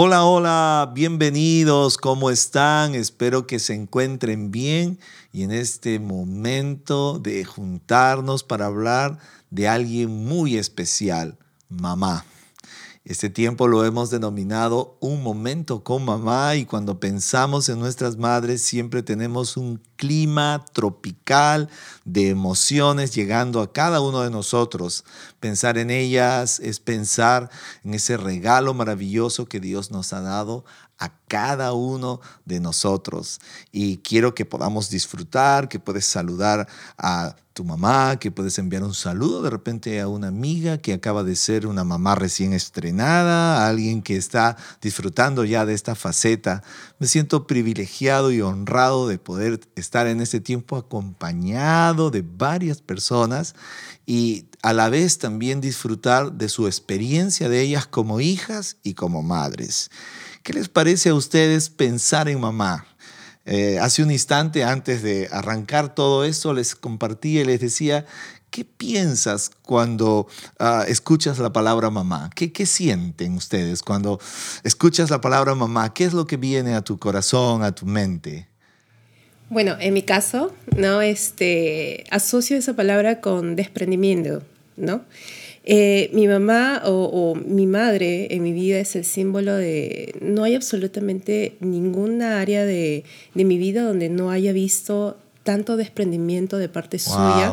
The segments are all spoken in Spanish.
Hola, hola, bienvenidos, ¿cómo están? Espero que se encuentren bien y en este momento de juntarnos para hablar de alguien muy especial, mamá. Este tiempo lo hemos denominado un momento con mamá y cuando pensamos en nuestras madres siempre tenemos un clima tropical de emociones llegando a cada uno de nosotros. Pensar en ellas es pensar en ese regalo maravilloso que Dios nos ha dado a cada uno de nosotros. Y quiero que podamos disfrutar, que puedes saludar a tu mamá, que puedes enviar un saludo de repente a una amiga que acaba de ser una mamá recién estrenada, a alguien que está disfrutando ya de esta faceta. Me siento privilegiado y honrado de poder estar en este tiempo acompañado de varias personas y a la vez también disfrutar de su experiencia de ellas como hijas y como madres. ¿Qué les parece a ustedes pensar en mamá? Eh, hace un instante antes de arrancar todo esto les compartí y les decía, ¿qué piensas cuando ah, escuchas la palabra mamá? ¿Qué, ¿Qué sienten ustedes cuando escuchas la palabra mamá? ¿Qué es lo que viene a tu corazón, a tu mente? Bueno, en mi caso, ¿no? Este, asocio esa palabra con desprendimiento, ¿no? Eh, mi mamá o, mi madre en mi vida es el símbolo de, no hay absolutamente ninguna área de, de mi vida donde no haya visto tanto desprendimiento de parte suya,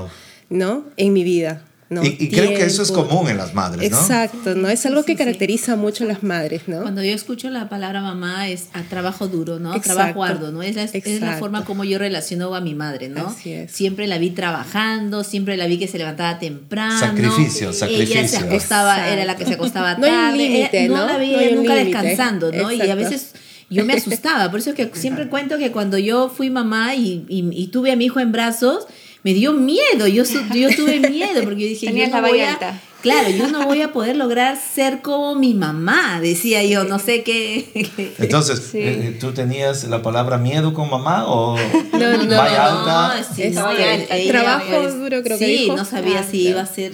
¿no? En mi vida y, creo que eso es común en las madres, ¿no? Exacto, ¿no? Es algo que caracteriza mucho a las madres, ¿no? Cuando yo escucho la palabra mamá es a trabajo duro, ¿no? Trabajo arduo, ¿no? Es la, es la, forma como yo relaciono a mi madre, ¿no? Siempre la vi trabajando, siempre la vi que se levantaba temprano. Sacrificio, sacrificio. Ella se acostaba, era la que se acostaba tarde. No, límite, ¿no? la vi nunca descansando, ¿no? Y a veces yo me asustaba, por eso es que siempre cuento que cuando yo fui mamá y, y tuve a mi hijo en brazos, me dio miedo, yo, yo tuve miedo porque yo dije, yo no voy a, claro, yo no voy a poder lograr ser como mi mamá, decía yo, no sé qué. Entonces, eh, ¿tú tenías la palabra miedo con mamá o no, no, no, alta? No, el trabajo duro creo que dijo. Sí, no sabía si iba a ser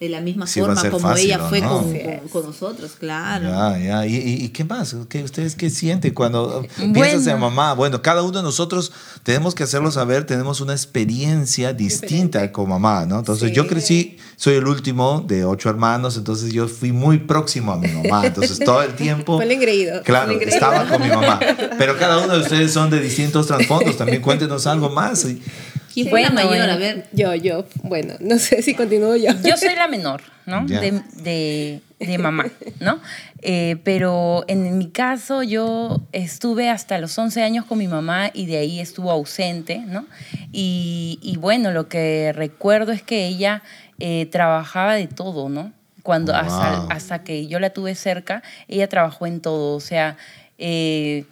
de la misma forma como ella fue con, con, nosotros, claro. Ya, ya. ¿Y, y, qué más? ¿Qué, ¿Ustedes qué sienten cuando piensas en mamá? Bueno, cada uno de nosotros tenemos que hacerlo saber, tenemos una experiencia distinta con mamá, ¿no? Entonces yo crecí, soy el último de ocho hermanos, entonces yo fui muy próximo a mi mamá, entonces todo el tiempo... Fue el engreído. Claro, estaba con mi mamá. Pero cada uno de ustedes son de distintos trasfondos, también cuéntenos algo más. ¿Quién fue la mayor? A ver. Yo, yo. Bueno, no sé si continúo yo. Yo soy la menor, ¿no? De, de, de, mamá, ¿no? Eh, pero en mi caso yo estuve hasta los 11 años con mi mamá y de ahí estuvo ausente, ¿no? Y, y bueno, lo que recuerdo es que ella eh, trabajaba de todo, ¿no? Cuando hasta, hasta, que yo la tuve cerca, ella trabajó en todo, o sea... Eh,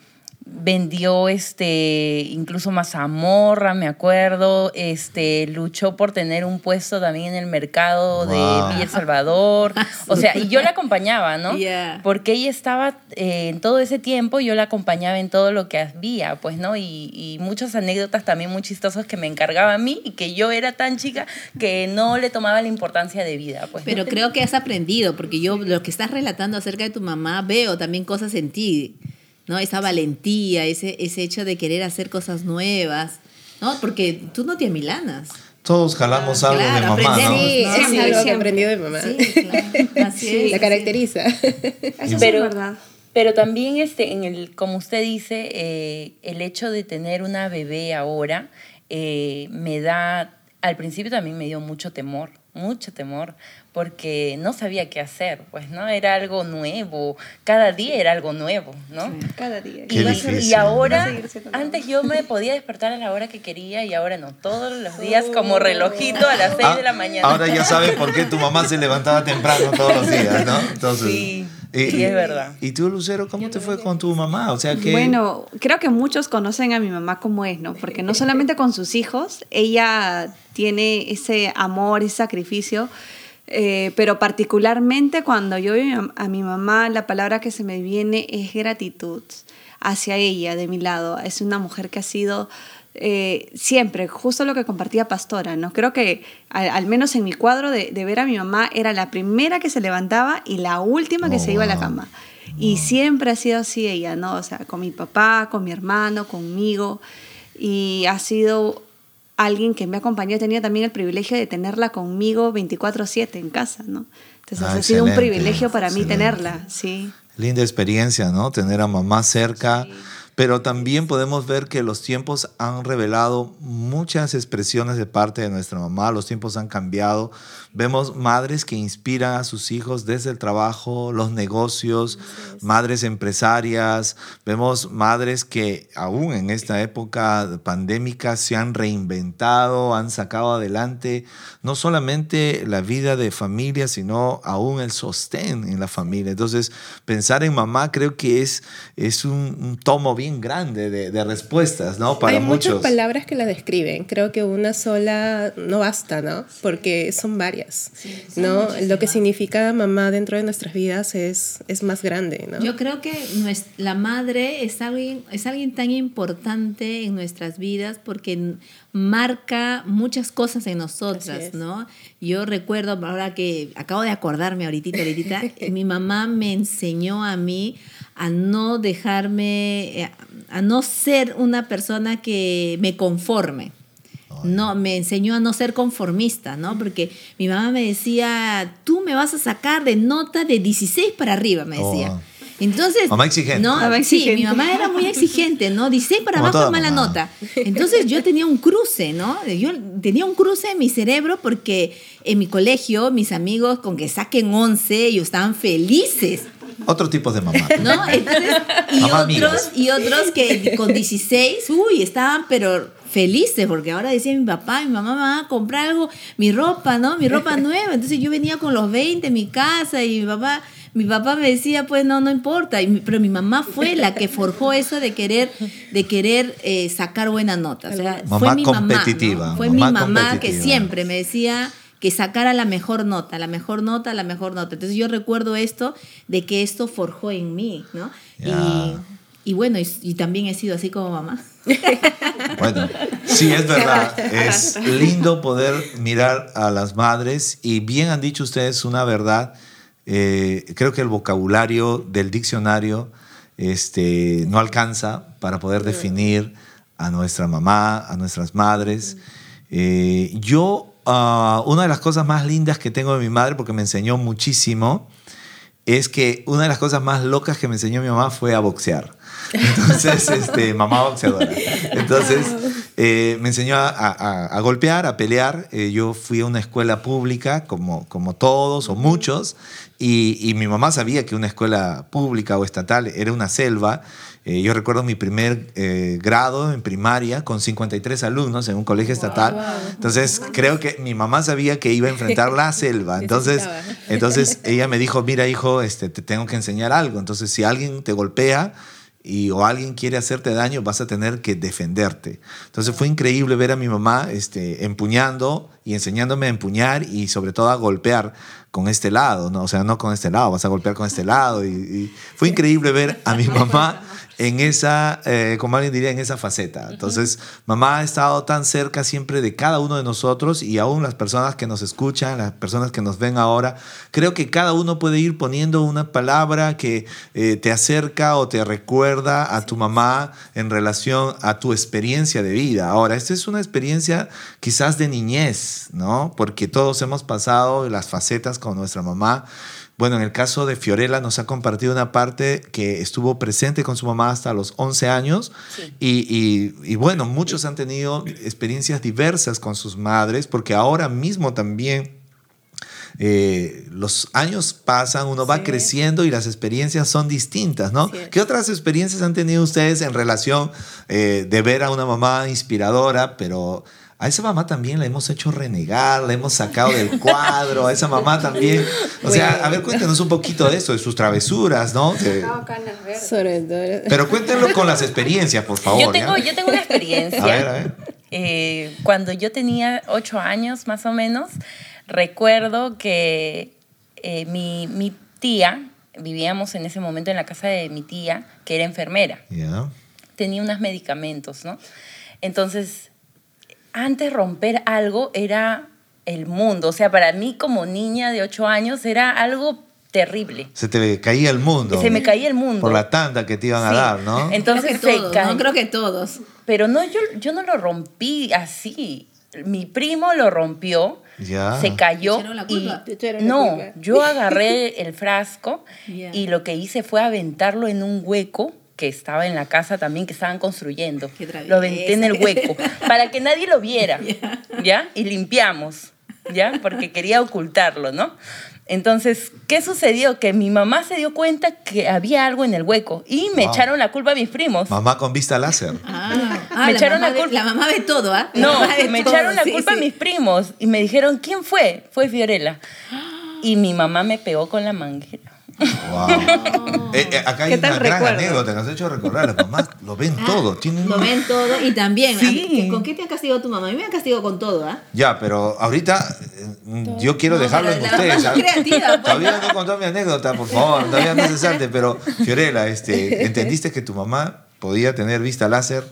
vendió este incluso mazamorra, me acuerdo, este luchó por tener un puesto también en el mercado de Villa Salvador, o sea, y yo la acompañaba, ¿no? Porque ella estaba eh, en todo ese tiempo, yo la acompañaba en todo lo que había, pues, ¿no? Y, y, muchas anécdotas también muy chistosas que me encargaba a mí y que yo era tan chica que no le tomaba la importancia de vida, pues. Pero creo que has aprendido, porque yo lo que estás relatando acerca de tu mamá veo también cosas en ti ¿no? Esa valentía, ese, ese hecho de querer hacer cosas nuevas, ¿no? Porque tú no te amilanas. Todos jalamos algo de mamá, ¿no? Sí, es algo que aprendido de mamá. Sí, claro. Así es. La caracteriza. Eso pero, es verdad. Pero también, este, en el, como usted dice, eh, el hecho de tener una bebé ahora eh, me da, al principio también me dio mucho temor, mucho temor, porque no sabía qué hacer, pues, ¿no? Era algo nuevo, cada día era algo nuevo, ¿no? cada día. Y, ahora, antes yo me podía despertar a la hora que quería y ahora no, todos los días como relojito a las 6 de la ah, mañana. Ahora ya sabes por qué tu mamá se levantaba temprano todos los días, ¿no? Entonces, sí. sí, es verdad. ¿Y tú, Lucero, cómo te fue con tu mamá? O sea que... Bueno, creo que muchos conocen a mi mamá como es, ¿no? Porque no solamente con sus hijos, ella tiene ese amor y sacrificio eh, pero particularmente cuando yo veo a mi mamá, la palabra que se me viene es gratitud hacia ella, de mi lado. Es una mujer que ha sido eh, siempre, justo lo que compartía Pastora, ¿no? Creo que al, menos en mi cuadro de, ver a mi mamá era la primera que se levantaba y la última que oh, se iba a la cama. Y siempre ha sido así ella, ¿no? O sea, con mi papá, con mi hermano, conmigo. Y ha sido alguien que me acompañó. Tenido también el privilegio de tenerla conmigo 24/7 en casa, ¿no? Entonces ah, ha sido un privilegio para mí tenerla, sí. Linda experiencia, ¿no? Tener a mamá cerca. Pero también podemos ver que los tiempos han revelado muchas expresiones de parte de nuestra mamá, los tiempos han cambiado. Vemos madres que inspiran a sus hijos desde el trabajo, los negocios, madres empresarias. Vemos madres que aún en esta época pandémica se han reinventado, han sacado adelante no solamente la vida de familia, sino aún el sostén en la familia. Entonces, pensar en mamá creo que es, es un, tomo bien grande de, respuestas, ¿no? Para Hay muchas palabras que la describen. Creo que una sola no basta, ¿no? Porque son varias. ¿no? Lo que significa mamá dentro de nuestras vidas es, es más grande, ¿no? Yo creo que la madre es alguien, es alguien tan importante en nuestras vidas porque marca muchas cosas en nosotras, ¿no? Yo recuerdo, ahora que acabo de acordarme ahorita, ahorita, mi mamá me enseñó a mí a no dejarme, eh, a no ser una persona que me conforme no, me enseñó a no ser conformista, ¿no? Porque mi mamá me decía, tú me vas a sacar de nota de 16 para arriba, me decía. Oh. Entonces, mamá exigente. No, sí, mi mamá era muy exigente, ¿no? 16 para abajo mala nota. Entonces yo tenía un cruce, ¿no? Yo tenía un cruce en mi cerebro porque en mi colegio mis amigos con que saquen 11 ellos estaban felices. Otro tipo de mamá. ¿No? Entonces, y, otros, y otros que con 16, uy, estaban pero felices, porque ahora decía mi papá, mi mamá me va a comprar algo, mi ropa, ¿no? Mi ropa nueva. Entonces yo venía con los 20 en mi casa y mi papá, mi papá me decía, pues no, no importa. pero mi mamá fue la que forjó eso de querer, de querer eh, sacar buenas notas. O sea, fue mi competitiva, mamá. Fue mi mamá que siempre me decía que sacara la mejor nota, la mejor nota, la mejor nota. Entonces yo recuerdo esto de que esto forjó en mí, ¿no? Y, bueno, y también he sido así como mamá. Bueno, sí, es verdad. Es lindo poder mirar a las madres y bien han dicho ustedes una verdad. Eh, creo que el vocabulario del diccionario este, no alcanza para poder definir a nuestra mamá, a nuestras madres. Eh, yo, ah, una de las cosas más lindas que tengo de mi madre, porque me enseñó muchísimo, es que una de las cosas más locas que me enseñó mi mamá fue a boxear. Entonces, este, mamá boxeadora. Entonces, eh, me enseñó a, golpear, a pelear. Eh, yo fui a una escuela pública, como, como todos o muchos, y, mi mamá sabía que una escuela pública o estatal era una selva. Eh, yo recuerdo mi primer grado en primaria con 53 alumnos en un colegio estatal. Entonces, creo que mi mamá sabía que iba a enfrentar la selva. Entonces, entonces ella me dijo, mira hijo, este, te tengo que enseñar algo. Entonces, si alguien te golpea, y o alguien quiere hacerte daño, vas a tener que defenderte. Entonces fue increíble ver a mi mamá este, empuñando y enseñándome a empuñar y sobre todo a golpear con este lado, ¿no? O sea, no con este lado, vas a golpear con este lado. y fue increíble ver a mi mamá en esa, eh, como alguien diría, en esa faceta. Entonces, mamá ha estado tan cerca siempre de cada uno de nosotros y aún las personas que nos escuchan, las personas que nos ven ahora, creo que cada uno puede ir poniendo una palabra que eh, te acerca o te recuerda a tu mamá en relación a tu experiencia de vida. Ahora, esta es una experiencia quizás de niñez, ¿no? Porque todos hemos pasado las facetas con nuestra mamá. Bueno, en el caso de Fiorella nos ha compartido una parte que estuvo presente con su mamá hasta los 11 años. Y, bueno, muchos han tenido experiencias diversas con sus madres porque ahora mismo también eh, los años pasan, uno va creciendo y las experiencias son distintas, ¿no? ¿Qué otras experiencias han tenido ustedes en relación eh, de ver a una mamá inspiradora, pero a esa mamá también la hemos hecho renegar, la hemos sacado del cuadro, a esa mamá también. O sea, a ver, cuéntenos un poquito de eso, de sus travesuras, ¿no? Pero cuéntenlo con las experiencias, por favor. Yo tengo, yo tengo una experiencia. a ver, a ver. Eh, cuando yo tenía ocho años, más o menos, recuerdo que eh, mi, mi, tía, vivíamos en ese momento en la casa de mi tía, que era enfermera. Tenía unos medicamentos, ¿no? Entonces antes romper algo era el mundo. O sea, para mí como niña de 8 años era algo terrible. Se te caía el mundo. Se me caía el mundo. Por la tanda que te iban a dar, ¿no? Entonces creo que todos, ¿no? Creo que todos. Pero no, yo, yo no lo rompí así. Mi primo lo rompió. Ya. Se cayó y no, yo agarré el frasco y lo que hice fue aventarlo en un hueco que estaba en la casa también que estaban construyendo. Lo aventé en el hueco para que nadie lo viera, ¿ya? Y limpiamos, ¿ya? Porque quería ocultarlo, ¿no? Entonces, ¿qué sucedió? Que mi mamá se dio cuenta que había algo en el hueco y me echaron la culpa a mis primos. Mamá con vista láser. Ah, me echaron la, culpa. la mamá ve todo, ¿ah? No, me echaron la culpa a mis primos y me dijeron, ¿quién fue? Fue Fiorella. Y mi mamá me pegó con la manguera. Wow. Eh, eh, acá hay una gran anécdota que nos ha hecho recordar. Las mamás lo ven ah, todo. Lo ven todo y también. ¿Con qué te ha castigado tu mamá? A mí me ha castigado con todo. ¿ah? Ya, pero ahorita eh, yo quiero dejarlo en ustedes. Creativa, Todavía no contó mi anécdota, por favor. Todavía no se salte. Pero, Fiorella, este, ¿entendiste que tu mamá podía tener vista láser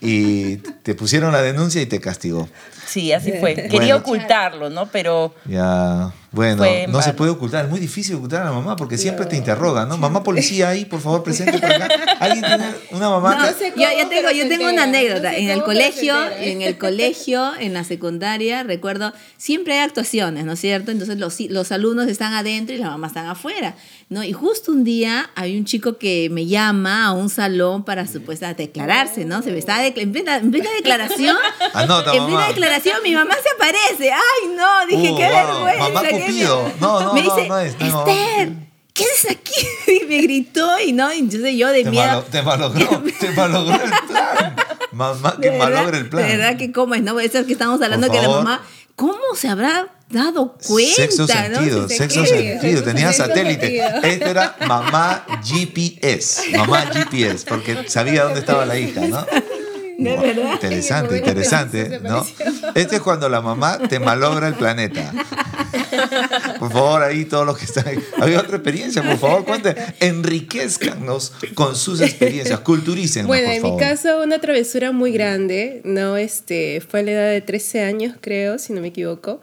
y te pusieron la denuncia y te castigó? Sí, así fue. Quería ocultarlo, ¿no? Pero. Ya. Bueno, no se puede ocultar. Es muy difícil ocultar a la mamá porque siempre te interroga, ¿no? Mamá policía ahí, por favor, presente por acá. ¿Alguien tiene una mamá? No, yo, yo, tengo, yo tengo una anécdota. en el colegio, en el colegio, en la secundaria, recuerdo, siempre hay actuaciones, ¿no es cierto? Entonces los, los alumnos están adentro y las mamás están afuera, ¿no? Y justo un día hay un chico que me llama a un salón para supuestamente declararse, ¿no? Se me está en, plena, en plena declaración. Anota, en plena declaración mi mamá se aparece. Ay, no, dije, uh, qué vergüenza. No, no, me dice, no, es, Esther, ¿qué haces aquí? Y me gritó y no, entonces yo de te miedo. te malogró, te malogró el plan. Mamá, que malogre el plan. De verdad que cómo es, ¿no? Eso es que estamos hablando que la mamá, ¿cómo se habrá dado cuenta? Sexo sentido, sexo sentido. Tenía satélite. Esto era mamá GPS. Mamá GPS, porque sabía dónde estaba la hija, ¿no? Interesante, interesante, ¿no? Este es cuando la mamá te malogra el planeta. Por favor, ahí todos los que están ahí. Había otra experiencia, por favor, cuente. Enriquezcanos con sus experiencias, culturicen. Bueno, en mi caso, una travesura muy grande, ¿no? Este, fue a la edad de 13 años, creo, si no me equivoco.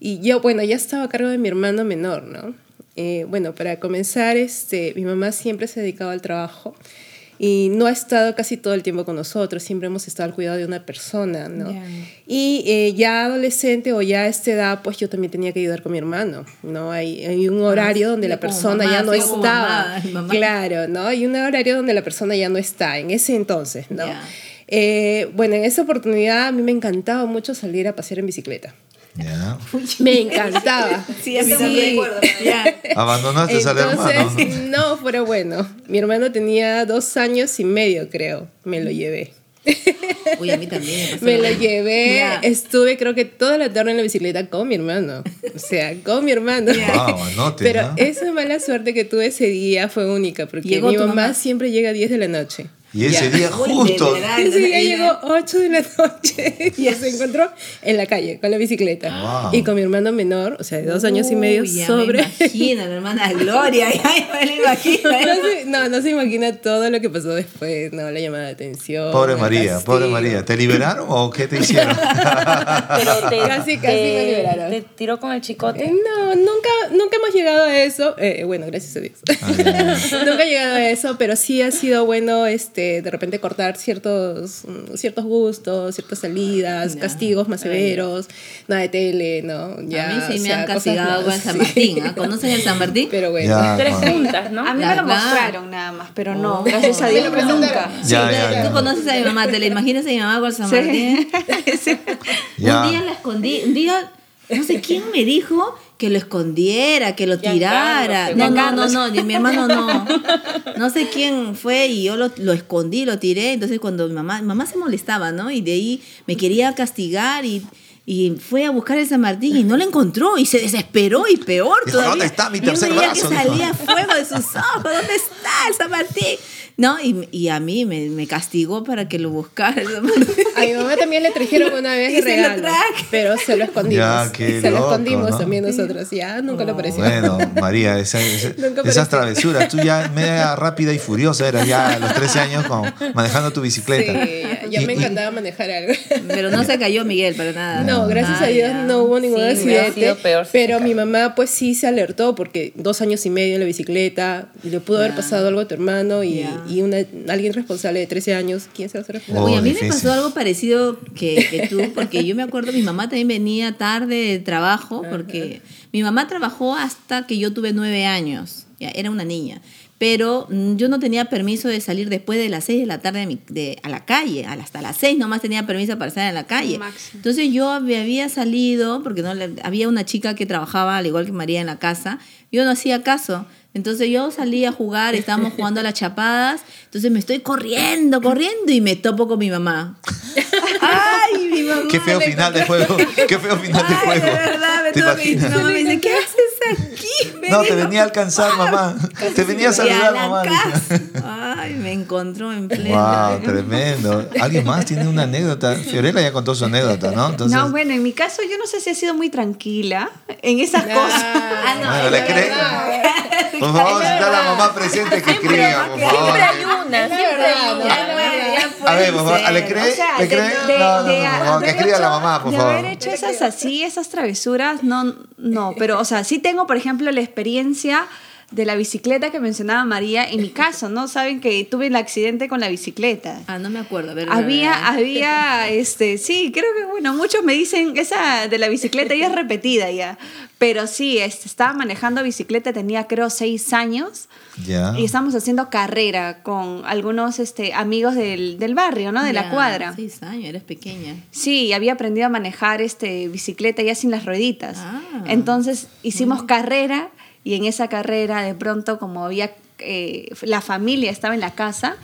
Y yo, bueno, ya estaba a cargo de mi hermano menor, ¿no? Eh, bueno, para comenzar, este, mi mamá siempre se dedicaba al trabajo y no ha estado casi todo el tiempo con nosotros, siempre hemos estado al cuidado de una persona, ¿no? Y eh, ya adolescente o ya a esta edad, pues yo también tenía que ayudar con mi hermano, ¿no? Hay, hay un horario donde la persona ya no estaba, claro, ¿no? Hay un horario donde la persona ya no está, en ese entonces, ¿no? Eh, bueno, en esa oportunidad a mí me encantaba mucho salir a pasear en bicicleta. Me encantaba. Sí, a mí sí. Abandonaste al hermano. No, pero bueno. Mi hermano tenía dos años y medio, creo. Me lo llevé. Uy, a mí también. Me, lo llevé. Estuve, creo que toda la tarde en la bicicleta con mi hermano. O sea, con mi hermano. pero esa mala suerte que tuve ese día fue única, porque mi mamá, siempre llega a 10 de la noche. Y ese día justo. ese día llegó 8 de la noche y se encontró en la calle con la bicicleta. Y con mi hermano menor, o sea, de dos años y medio, sobre. Me imagino, la hermana Gloria. me lo imagino. No, no, se imagina todo lo que pasó después, no, la llamada de atención. Pobre María, pobre María. ¿Te liberaron o qué te hicieron? Pero te, casi, casi me liberaron. ¿Te tiró con el chicote? no, nunca, nunca hemos llegado a eso. Eh, bueno, gracias a Dios. Ah, nunca he llegado a eso, pero sí ha sido bueno este de repente cortar ciertos, ciertos gustos, ciertas salidas, castigos más severos, nada de tele, ¿no? Ya, a mí sí me han castigado con San Martín, ¿ah? ¿Conocen el San Martín? Pero bueno. Tres juntas, ¿no? A mí me lo mostraron nada más, pero no, oh. gracias a Dios nunca. Tú conoces a mi mamá, te la imaginas a mi mamá con San Martín. un día la escondí, un día, no sé quién me dijo que lo escondiera, que lo tirara. no, no, no, no, mi hermano no. No sé quién fue y yo lo, lo, escondí, lo tiré. Entonces cuando mi mamá, mamá se molestaba, ¿no? Y de ahí me quería castigar y, y fue a buscar el San Martín y no lo encontró y se desesperó y peor todavía. ¿Dónde está mi tercer brazo? que salía fuego de sus ojos. ¿Dónde está el San Martín? No, y, y a mí me, me, castigó para que lo buscara. a mi mamá también le trajeron una vez regalo, pero se lo escondimos. se lo escondimos también nosotros, ya nunca lo apareció. Bueno, María, esas travesuras, tú ya media rápida y furiosa eras ya a los 13 años con, manejando tu bicicleta. Sí, ya, me encantaba manejar algo. Pero no se cayó Miguel para nada. No, gracias a Dios no hubo ningún accidente. pero mi mamá pues sí se alertó porque dos años y medio en la bicicleta, le pudo haber pasado algo a tu hermano y y una, alguien responsable de 13 años, ¿quién se va a hacer responsable? Oye, a mí me pasó algo parecido que, que, tú, porque yo me acuerdo, mi mamá también venía tarde de trabajo, porque mi mamá trabajó hasta que yo tuve nueve años, ya, era una niña pero mm, yo no tenía permiso de salir después de las 6 de la tarde de a la calle, hasta las 6 nomás tenía permiso para salir a la calle. Entonces yo me había salido, porque no había una chica que trabajaba al igual que María en la casa, yo no hacía caso. Entonces yo salí a jugar, estábamos jugando a las chapadas, entonces me estoy corriendo, corriendo y me topo con mi mamá. ¡Ay, mi mamá! Qué feo final de juego, qué feo final de juego. De verdad, me, ¿Te mamá me dice, ¿qué haces aquí? no, te venía a alcanzar, mamá. Te venía a saludar, mamá. Ay, me encontró en pleno. Wow, tremendo. ¿Alguien más tiene una anécdota? Fiorella ya contó su anécdota, ¿no? Entonces... No, bueno, en mi caso yo no sé si he sido muy tranquila en esas cosas. Ah, no, bueno, ¿le crees? Por favor, si está la mamá presente, que escriba, por favor. Siempre hay una, siempre hay una. A ver, por favor, ¿le cree? ¿Le cree? No, no, no, que escriba la mamá, por favor. De haber hecho esas así, esas travesuras, no, no, pero, o sea, sí tengo, por ejemplo, la experiencia de la bicicleta que mencionaba María, en mi caso, ¿no? Saben que tuve el accidente con la bicicleta. Ah, no me acuerdo. había, había, este, sí, creo que, bueno, muchos me dicen, esa de la bicicleta ya es repetida ya, pero sí, este, estaba manejando bicicleta, tenía creo seis años. Ya. Y estábamos haciendo carrera con algunos este, amigos del, del barrio, ¿no? De la cuadra. Seis años, eres pequeña. Sí, había aprendido a manejar este, bicicleta ya sin las rueditas. Ah. Entonces hicimos carrera y en esa carrera de pronto como había, eh, la familia estaba en la casa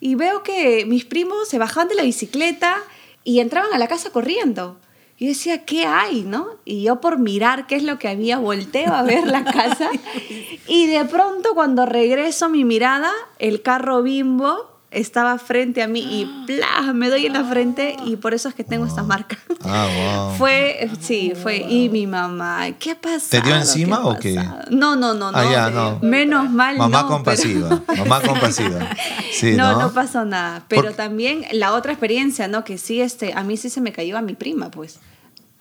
y veo que mis primos se bajaban de la bicicleta y entraban a la casa corriendo. Y decía, ¿qué hay? ¿no? Y yo por mirar qué es lo que había, volteo a ver la casa. Y de pronto cuando regreso mi mirada, el carro bimbo estaba frente a mí y ¡plá! me doy en la frente y por eso es que tengo esta marca. Ah, wow. Fue, sí, fue, y mi mamá, ¿qué pasó? ¿Te dio encima o qué? No, no, no, ah, no. Menos mal Mamá compasiva, mamá compasiva. Sí, no, no, no pasó nada. Pero también la otra experiencia, ¿no? Que sí, este, a mí sí se me cayó a mi prima, pues.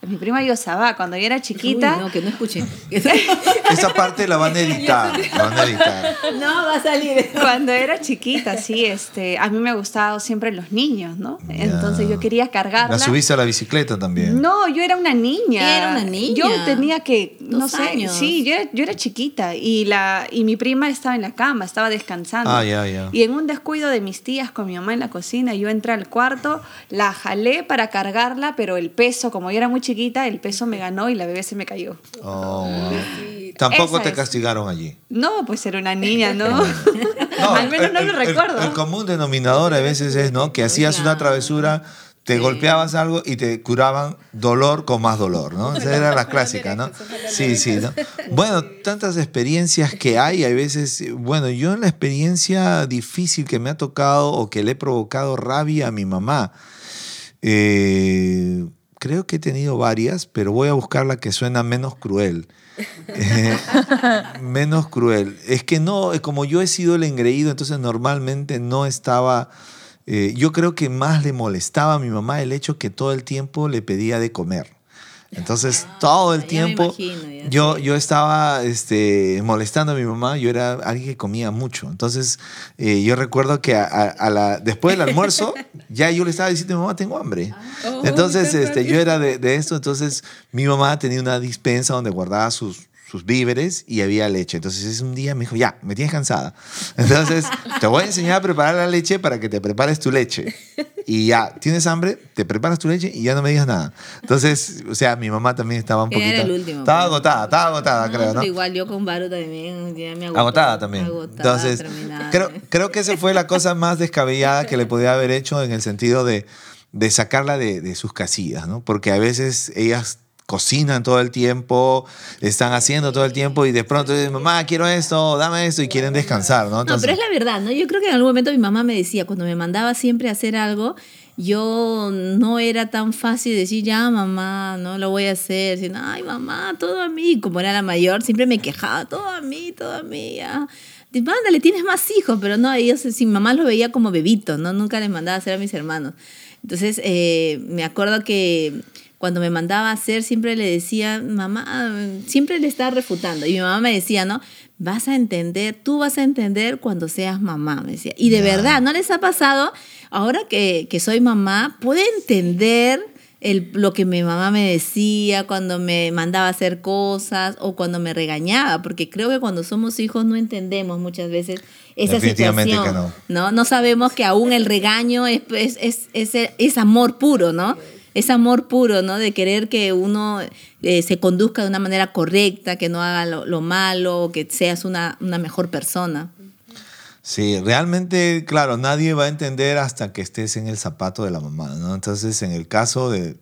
Mi prima Yosaba, cuando yo era chiquita. no, que no escuché. Esa parte la van a editar. La van a editar. No, va a salir. Cuando era chiquita, sí, este, a mí me gustaban siempre los niños, ¿no? Entonces yo quería cargarla. ¿La subiste a la bicicleta también? No, yo era una niña. Era una niña. Yo tenía que, no sé, sí, yo era, yo era, chiquita y, la, y mi prima estaba en la cama, estaba descansando. Ah, ya, ya. Y en un descuido de mis tías con mi mamá en la cocina, yo entré al cuarto, la jalé para cargarla, pero el peso, como yo era muy chiquita, el peso me ganó y la bebé se me cayó. Oh, Tampoco te castigaron allí. No, pues era una niña, ¿no? Al menos no lo recuerdo. El, común denominador a veces es, ¿no? Que hacías una travesura te golpeabas algo y te curaban dolor con más dolor, ¿no? Esa era la clásica, ¿no? Sí, sí, ¿no? Bueno, tantas experiencias que hay, hay veces, bueno, yo en la experiencia difícil que me ha tocado o que le he provocado rabia a mi mamá, eh, creo que he tenido varias, pero voy a buscar la que suena menos cruel. Eh, menos cruel. Es que no, como yo he sido el engreído, entonces normalmente no estaba... Eh, yo creo que más le molestaba a mi mamá el hecho que todo el tiempo le pedía de comer. Entonces, ah, todo el tiempo yo, yo estaba este, molestando a mi mamá, yo era alguien que comía mucho. Entonces, eh, yo recuerdo que a, la, después del almuerzo, ya yo le estaba diciendo, mamá, tengo hambre. Ah. Oh, entonces, este, yo era de, de esto, entonces mi mamá tenía una dispensa donde guardaba sus, sus víveres y había leche. Entonces un día me dijo, ya, me tienes cansada. Entonces te voy a enseñar a preparar la leche para que te prepares tu leche. Y ya, ¿tienes hambre? Te preparas tu leche y ya no me digas nada. Entonces, o sea, mi mamá también estaba un poquito... Era el último. Estaba agotada, estaba agotada, creo, ¿no? Igual yo con Varo también ya me Agotada también. Entonces, creo, creo que esa fue la cosa más descabellada que le podía haber hecho en el sentido de, de sacarla de, de sus casillas, ¿no? Porque a veces ellas cocinan todo el tiempo, están haciendo todo el tiempo y de pronto dicen, mamá, quiero esto, dame esto y quieren descansar, ¿no? no, pero es la verdad, ¿no? Yo creo que en algún momento mi mamá me decía, cuando me mandaba siempre a hacer algo, yo no era tan fácil decir, ya mamá, no lo voy a hacer, sino, ay mamá, todo a mí, como era la mayor, siempre me quejaba, todo a mí, todo a mí, ya. Mándale, tienes más hijos, pero no, ellos, sin mamá lo veía como bebito, ¿no? Nunca les mandaba a hacer a mis hermanos. Entonces, eh, me acuerdo que cuando me mandaba a hacer, siempre le decía, mamá, siempre le estaba refutando. Y mi mamá me decía, ¿no? Vas a entender, tú vas a entender cuando seas mamá, me decía. Y de verdad, ¿no les ha pasado? Ahora que, que soy mamá, puedo entender el, lo que mi mamá me decía cuando me mandaba a hacer cosas o cuando me regañaba, porque creo que cuando somos hijos no entendemos muchas veces esa situación. no. no. no. sabemos que aún el regaño es, es, es, es amor puro, ¿no? Es amor puro, ¿no? De querer que uno eh, se conduzca de una manera correcta, que no haga lo, malo, que seas una, una, mejor persona. Sí, realmente, claro, nadie va a entender hasta que estés en el zapato de la mamá, ¿no? Entonces, en el caso de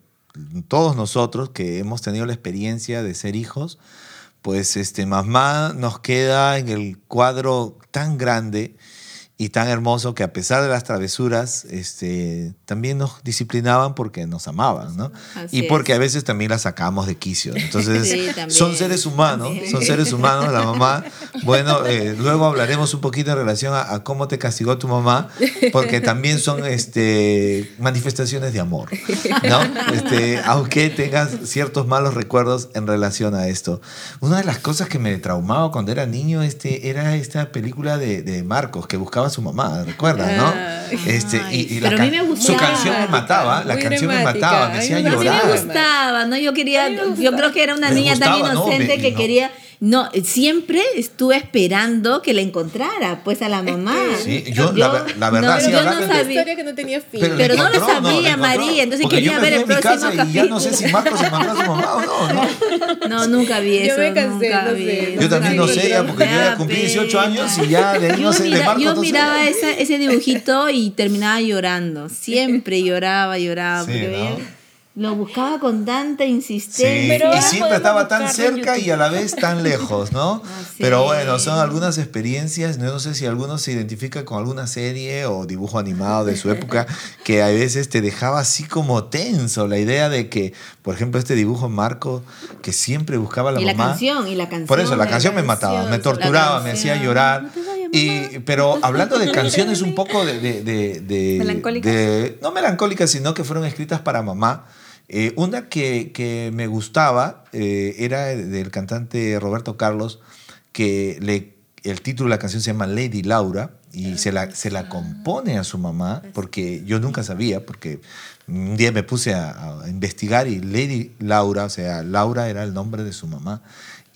todos nosotros que hemos tenido la experiencia de ser hijos, pues este, mamá nos queda en el cuadro tan grande y tan hermoso que a pesar de las travesuras, este, también nos disciplinaban porque nos amaban, ¿no? y porque a veces también las sacamos de quicio. Entonces, son seres humanos, son seres humanos, la mamá. Bueno, eh, luego hablaremos un poquito en relación a, cómo te castigó tu mamá, porque también son este, manifestaciones de amor, ¿no? Este, aunque tengas ciertos malos recuerdos en relación a esto. Una de las cosas que me traumaba cuando era niño este, era esta película de, de Marcos, que buscaba a su mamá, ¿recuerdas, no? Este, y, la su canción me mataba, la canción me mataba, me hacía llorar. A mí me gustaba, ¿no? Yo quería, yo creo que era una niña tan inocente que quería no, siempre estuve esperando que la encontrara, pues a la mamá. Sí, yo, la, la, verdad, sí, yo no sabía. historia que no tenía fin. Pero, no lo sabía, María, entonces quería ver el próximo capítulo. Y ya no sé si Marcos se mandó a su mamá o no, ¿no? No, nunca vi eso. Yo me cansé, nunca no sé, Yo también no sé, ya, porque yo ya cumplí 18 años y ya de ahí no sé de Marcos. Yo miraba ese dibujito y terminaba llorando. Siempre lloraba, lloraba. porque lo buscaba con tanta insistencia. y siempre estaba tan cerca y a la vez tan lejos, ¿no? Pero bueno, son algunas experiencias. No sé si alguno se identifica con alguna serie o dibujo animado de su época que a veces te dejaba así como tenso. La idea de que, por ejemplo, este dibujo Marco, que siempre buscaba a la y mamá. La canción, y la canción. Por eso, la canción me mataba, me torturaba, me hacía llorar. Y, pero hablando de canciones un poco de... de, de, ¿Melancólicas? no melancólicas, sino que fueron escritas para mamá. Eh, una que, que, me gustaba eh, era del cantante Roberto Carlos, que le, el título de la canción se llama Lady Laura y se la, se la compone a su mamá, porque yo nunca sabía, porque un día me puse a, investigar y Lady Laura, o sea, Laura era el nombre de su mamá.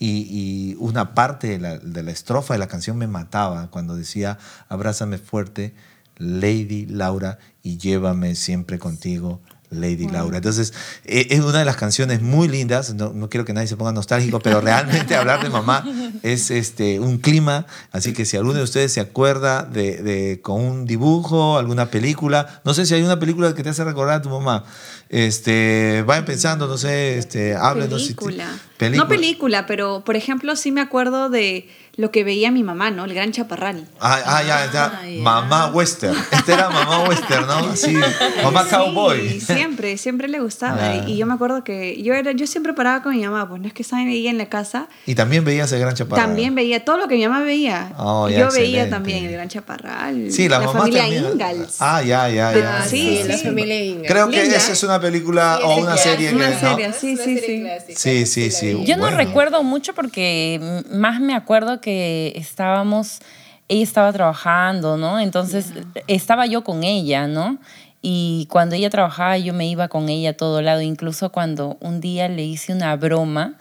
Y, y una parte de la, de la estrofa de la canción me mataba cuando decía, abrázame fuerte, Lady Laura, y llévame siempre contigo Lady Laura. Entonces, eh, es una de las canciones muy lindas, no, no, quiero que nadie se ponga nostálgico, pero realmente hablar de mamá es este, un clima, así que si alguno de ustedes se acuerda de, de, con un dibujo, alguna película, no sé si hay una película que te hace recordar a tu mamá, este, vayan pensando, no sé, este, háblenos. Película. película. No película, pero por ejemplo sí me acuerdo de lo que veía mi mamá, ¿no? El gran chaparral. Ah, ah ya, ya. Mamá western. Esta era mamá western, ¿no? Sí, mamá cowboy. Siempre, siempre le gustaba. Ah. Y yo me acuerdo que yo era, yo siempre paraba con mi mamá, pues no es que estaba veía en la casa. Y también veías el gran chaparral. También veía todo lo que mi mamá veía. Oh, yo veía también el gran chaparral. Sí, la, mamá familia también. Ingalls. Ah, ya, ya, ya. sí, la familia Ingalls. Creo que esa es una película o una serie. Una serie, sí, sí, sí. Sí, sí, sí. Yo no recuerdo mucho porque más me acuerdo que estábamos, ella estaba trabajando, ¿no? Entonces estaba yo con ella, ¿no? Y cuando ella trabajaba yo me iba con ella a todo lado, incluso cuando un día le hice una broma,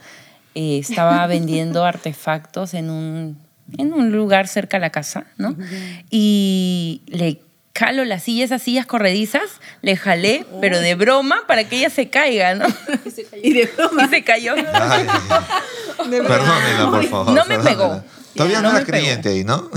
eh, estaba vendiendo artefactos en un, en un lugar cerca a la casa, ¿no? Y le jalo las sillas, esas sillas corredizas, le jalé, pero de broma para que ella se caiga, ¿no? Y de broma. Y se cayó. Perdónela, por favor. No me pegó. Todavía no, era creyente ahí, ¿no?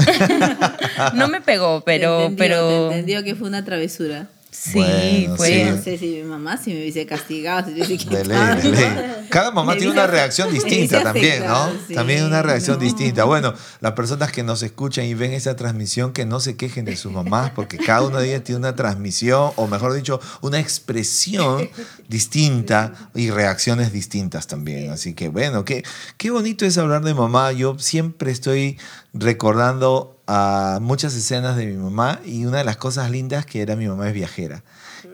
no me pegó, pero... Te entendió, pero... Te entendió que fue una travesura. Sí, fue. No sé si mi mamá si me hubiese castigado, si hubiese de ley, de ley. Cada mamá tiene una reacción distinta también, ¿no? también una reacción distinta. Bueno, las personas que nos escuchan y ven esa transmisión, que no se quejen de sus mamás, porque cada una de ellas tiene una transmisión, o mejor dicho, una expresión distinta y reacciones distintas también. Así que bueno, qué, qué bonito es hablar de mamá. Yo siempre estoy recordando a muchas escenas de mi mamá y una de las cosas lindas que era mi mamá es viajera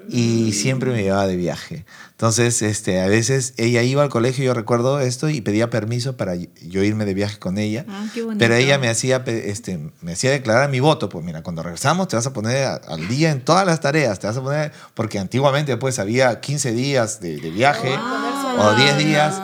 y siempre me llevaba de viaje. Entonces, este, a veces ella iba al colegio, yo recuerdo esto, y pedía permiso para yo irme de viaje con ella. Ah, pero ella me hacía, este, me hacía declarar mi voto. Pues mira, cuando regresamos te vas a poner al día en todas las tareas, te vas a poner, porque antiguamente pues había 15 días de, viaje o 10 días.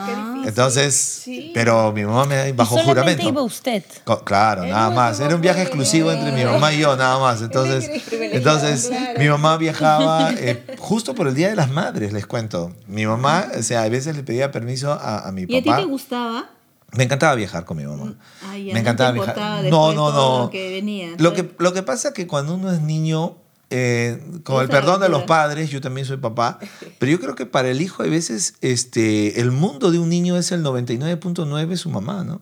Entonces, pero mi mamá me bajó ¿Y juramento. iba usted? claro, nada más. Era un viaje exclusivo entre mi mamá y yo, nada más. Entonces, entonces mi mamá viajaba eh, justo por el Día de las Madres, les cuento. Mi mamá, o sea, a veces le pedía permiso a, mi papá. ¿Y a ti te gustaba? Me encantaba viajar con mi mamá. me encantaba viajar. No, no, no. Lo que, lo que, lo que pasa es que cuando uno es niño, eh, con el perdón de los padres, yo también soy papá, pero yo creo que para el hijo a veces este, el mundo de un niño es el 99.9 su mamá, ¿no?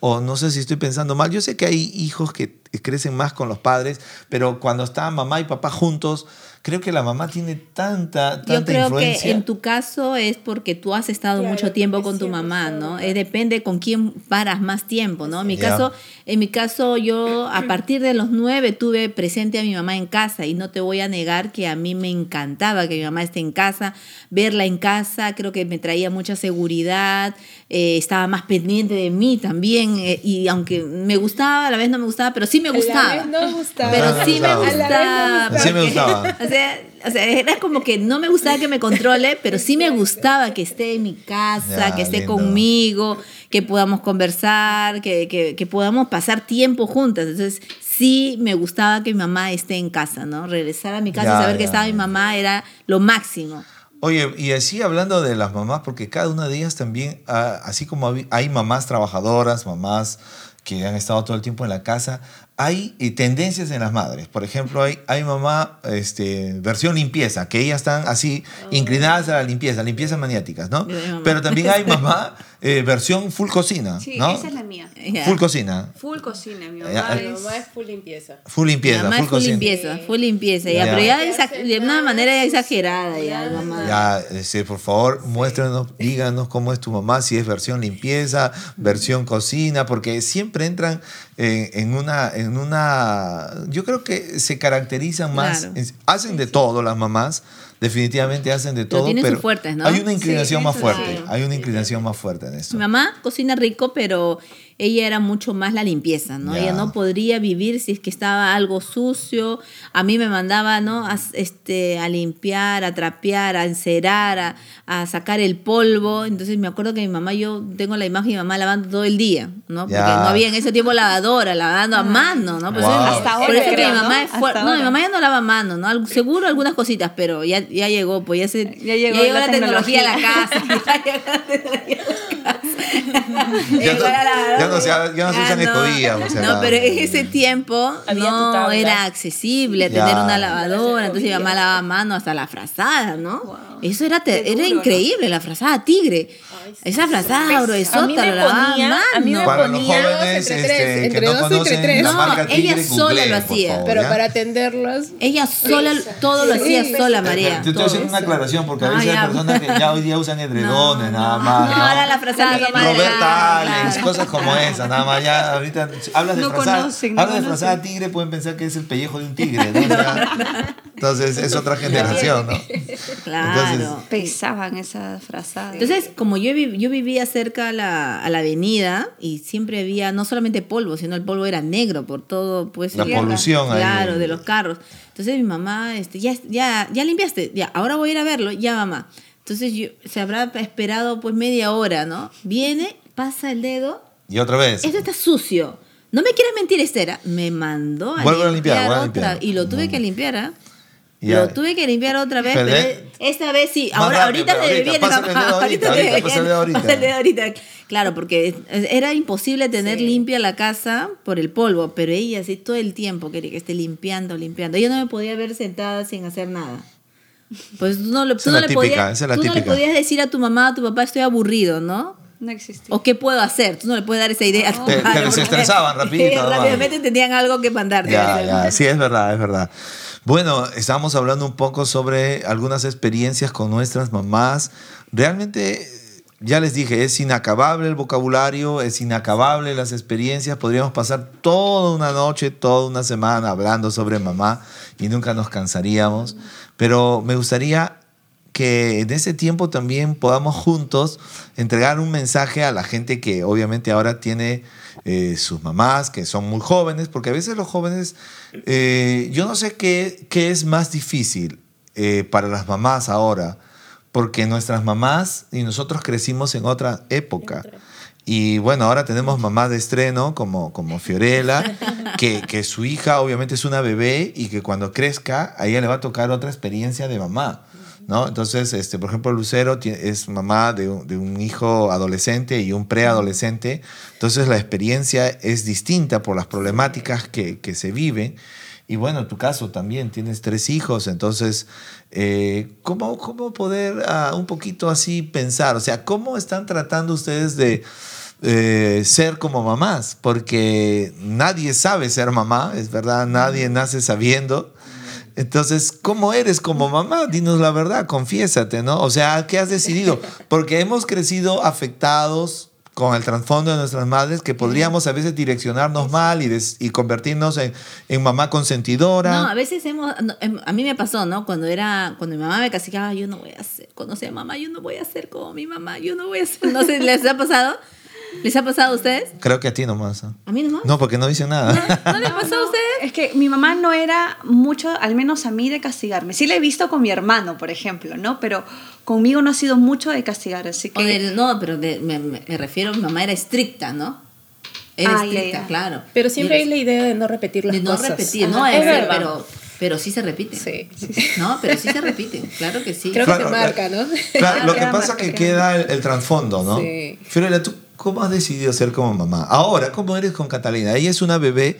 O no sé si estoy pensando mal. Yo sé que hay hijos que crecen más con los padres, pero cuando están mamá y papá juntos, creo que la mamá tiene tanta, tanta Yo creo que en tu caso es porque tú has estado mucho tiempo con tu mamá, ¿no? Eh, depende con quién paras más tiempo, ¿no? En mi caso, en mi caso yo a partir de los nueve tuve presente a mi mamá en casa y no te voy a negar que a mí me encantaba que mi mamá esté en casa, verla en casa, creo que me traía mucha seguridad, eh, estaba más pendiente de mí también eh, y aunque me gustaba, a la vez no me gustaba, pero sí me gustaba. no gustaba. Pero sí me gustaba. Sí me gustaba o sea, era como que no me gustaba que me controle, pero sí me gustaba que esté en mi casa, que esté conmigo, que podamos conversar, que, que, podamos pasar tiempo juntas. Entonces, sí me gustaba que mi mamá esté en casa, ¿no? Regresar a mi casa y saber que estaba mi mamá era lo máximo. Oye, y así hablando de las mamás, porque cada una de ellas también, ah, así como hay mamás trabajadoras, mamás que han estado todo el tiempo en la casa, hay tendencias en las madres. Por ejemplo, hay, hay mamá este, versión limpieza, que ellas están así oh. inclinadas a la limpieza, limpiezas maniáticas, ¿no? Pero también hay mamá eh, versión full cocina, sí, ¿no? esa es la mía. Full cocina. Full cocina, mi mamá, es... mamá es full limpieza. Full limpieza, mamá full, es full limpieza, full limpieza. Ya, pero ya de una manera exagerada ya, mamá. Ya, este, por favor, muéstrenos, díganos cómo es tu mamá, si es versión limpieza, versión cocina, porque siempre entran en, una, en una, yo creo que se caracterizan más, hacen de todo las mamás, definitivamente hacen de todo, pero, fuertes, ¿no? hay una inclinación más fuerte, hay una inclinación más fuerte en eso. Mi mamá cocina rico, pero ella era mucho más la limpieza, ¿no? Ella no podría vivir si es que estaba algo sucio. A mí me mandaba, ¿no? A, este, a limpiar, a trapear, a encerar, a, sacar el polvo. Entonces me acuerdo que mi mamá, yo tengo la imagen de mi mamá lavando todo el día, ¿no? Porque no había en ese tiempo lavadora, lavando a mano, ¿no? Por, hasta ahora, por eso que mi mamá es fuerte. No, mi mamá ya no lava a mano, ¿no? Seguro algunas cositas, pero ya, ya llegó, pues ya, se, ya llegó, la, tecnología, a la casa. ya llegó la tecnología a la casa. ya, no, se, ya no se usan escobillas. no, pero en ese tiempo no era accesible tener una lavadora, entonces mi mamá lavaba mano hasta la frazada, ¿no? Eso era, era increíble, la frazada tigre. Esa frazada gruesota lo lavaba mano. A mí me para los jóvenes este, que no conocen la marca ella sola lo hacía. pero para atenderlos. Ella sola, todo lo hacía sola, María. Te estoy haciendo una aclaración porque a veces hay personas que ya hoy día usan edredones, nada más. No, ahora la frazada Roberta Alex, cosas como esas, nada más. Ya ahorita hablas de frazada. Hablas de frazada tigre, pueden pensar que es el pellejo de un tigre, ¿no? entonces es otra generación, ¿no? Claro. Pesaban esas frazadas. Entonces, como yo, yo vivía cerca a la, a la avenida y siempre había no solamente polvo, sino el polvo era negro por todo, pues. La polución Claro, de los carros. Entonces mi mamá, este, ya, ya, ya limpiaste, ya, ahora voy a ir a verlo, ya mamá. Entonces yo, se habrá esperado pues media hora, ¿no? Viene, pasa el dedo. Y otra vez. Esto está sucio. No me quieres mentir, Estera. Me mandó a, limpiar, otra. Y lo tuve que limpiar, ¿ah? Lo tuve que limpiar otra vez, pero, esta vez sí. Ahora, ahorita le viene ahorita, ahorita, ahorita, Claro, porque era imposible tener limpia la casa por el polvo, pero ella sí todo el tiempo quería que esté limpiando, limpiando. Ella no me podía ver sentada sin hacer nada. Pues tú no, le, tú no le podías, tú no le podías decir a tu mamá, a tu papá, estoy aburrido, ¿no? No existe. ¿O qué puedo hacer? Tú no le puedes dar esa idea a tu Que, que se estresaban rapidito. rápidamente tenían algo que mandarte. Ya, ya, sí, es verdad, es verdad. Bueno, estamos hablando un poco sobre algunas experiencias con nuestras mamás. Realmente, ya les dije, es inacabable el vocabulario, es inacabable las experiencias. Podríamos pasar toda una noche, toda una semana hablando sobre mamá y nunca nos cansaríamos. Pero me gustaría que en ese tiempo también podamos juntos entregar un mensaje a la gente que obviamente ahora tiene eh, sus mamás, que son muy jóvenes, porque a veces los jóvenes, eh, yo no sé qué, qué es más difícil eh, para las mamás ahora, porque nuestras mamás y nosotros crecimos en otra época. Y bueno, ahora tenemos mamá de estreno como, como Fiorella, que, que su hija obviamente es una bebé y que cuando crezca a ella le va a tocar otra experiencia de mamá. ¿No? Entonces, este, por ejemplo, Lucero es mamá de un, hijo adolescente y un preadolescente, entonces la experiencia es distinta por las problemáticas que, se viven. Y bueno, en tu caso también tienes tres hijos, entonces, eh, ¿cómo, ¿cómo, poder ah, un poquito así pensar? O sea, ¿cómo están tratando ustedes de eh, ser como mamás? Porque nadie sabe ser mamá, es verdad, nadie nace sabiendo. Entonces, ¿cómo eres como mamá? Dinos la verdad, confiésate, ¿no? O sea, ¿qué has decidido? Porque hemos crecido afectados con el trasfondo de nuestras madres que podríamos a veces direccionarnos mal y, y convertirnos en, en, mamá consentidora. No, a veces hemos, em, a mí me pasó, ¿no? Cuando era, cuando mi mamá me castigaba, yo no voy a hacer, cuando sea mamá, yo no voy a ser como mi mamá, yo no voy a ser, no sé, ¿les ha pasado? ¿Les ha pasado a ustedes? Creo que a ti nomás. ¿A mí nomás? No, porque no dice nada. ¿No, les pasó a ustedes? Es que mi mamá no era mucho, al menos a mí, de castigarme. Sí la he visto con mi hermano, por ejemplo, ¿no? Pero conmigo no ha sido mucho de castigar, así que... no, pero me, me, refiero, mi mamá era estricta, ¿no? Era ah, estricta, claro. Pero siempre hay la idea de no repetir las cosas. De no repetir, no, es, pero... Pero sí se repite. Sí, No, pero sí se repite. Claro que sí. Creo que se marca, ¿no? Claro, lo que pasa es que queda el, trasfondo, ¿no? Sí. Fiorella, ¿tú cómo has decidido ser como mamá? Ahora, ¿cómo eres con Catalina? Ella es una bebé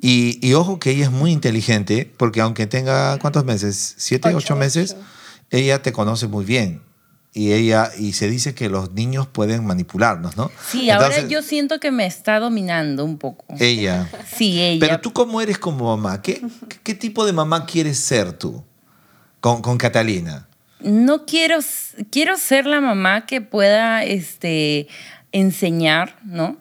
y, y ojo que ella es muy inteligente, porque aunque tenga, ¿cuántos meses? ¿Siete, ocho, meses? Ella te conoce muy bien y ella y se dice que los niños pueden manipularnos, ¿no? Sí, ahora yo siento que me está dominando un poco. Ella. Sí, ella. Pero tú cómo eres como mamá? ¿Qué, qué tipo de mamá quieres ser tú con, con Catalina? No quiero quiero ser la mamá que pueda este enseñar, ¿no?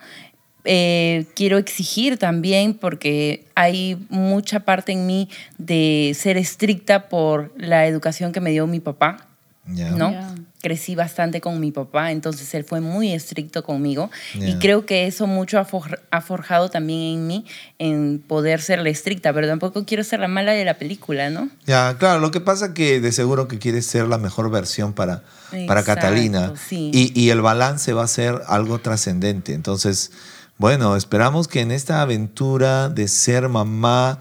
Eh, quiero exigir también porque hay mucha parte en mí de ser estricta por la educación que me dio mi papá, ¿no? Crecí bastante con mi papá, entonces él fue muy estricto conmigo y creo que eso mucho ha, forjado también en mí en poder ser la estricta, pero tampoco quiero ser la mala de la película, ¿no? Ya, claro, lo que pasa que de seguro que quieres ser la mejor versión para, para Catalina y, y el balance va a ser algo trascendente, entonces... Bueno, esperamos que en esta aventura de ser mamá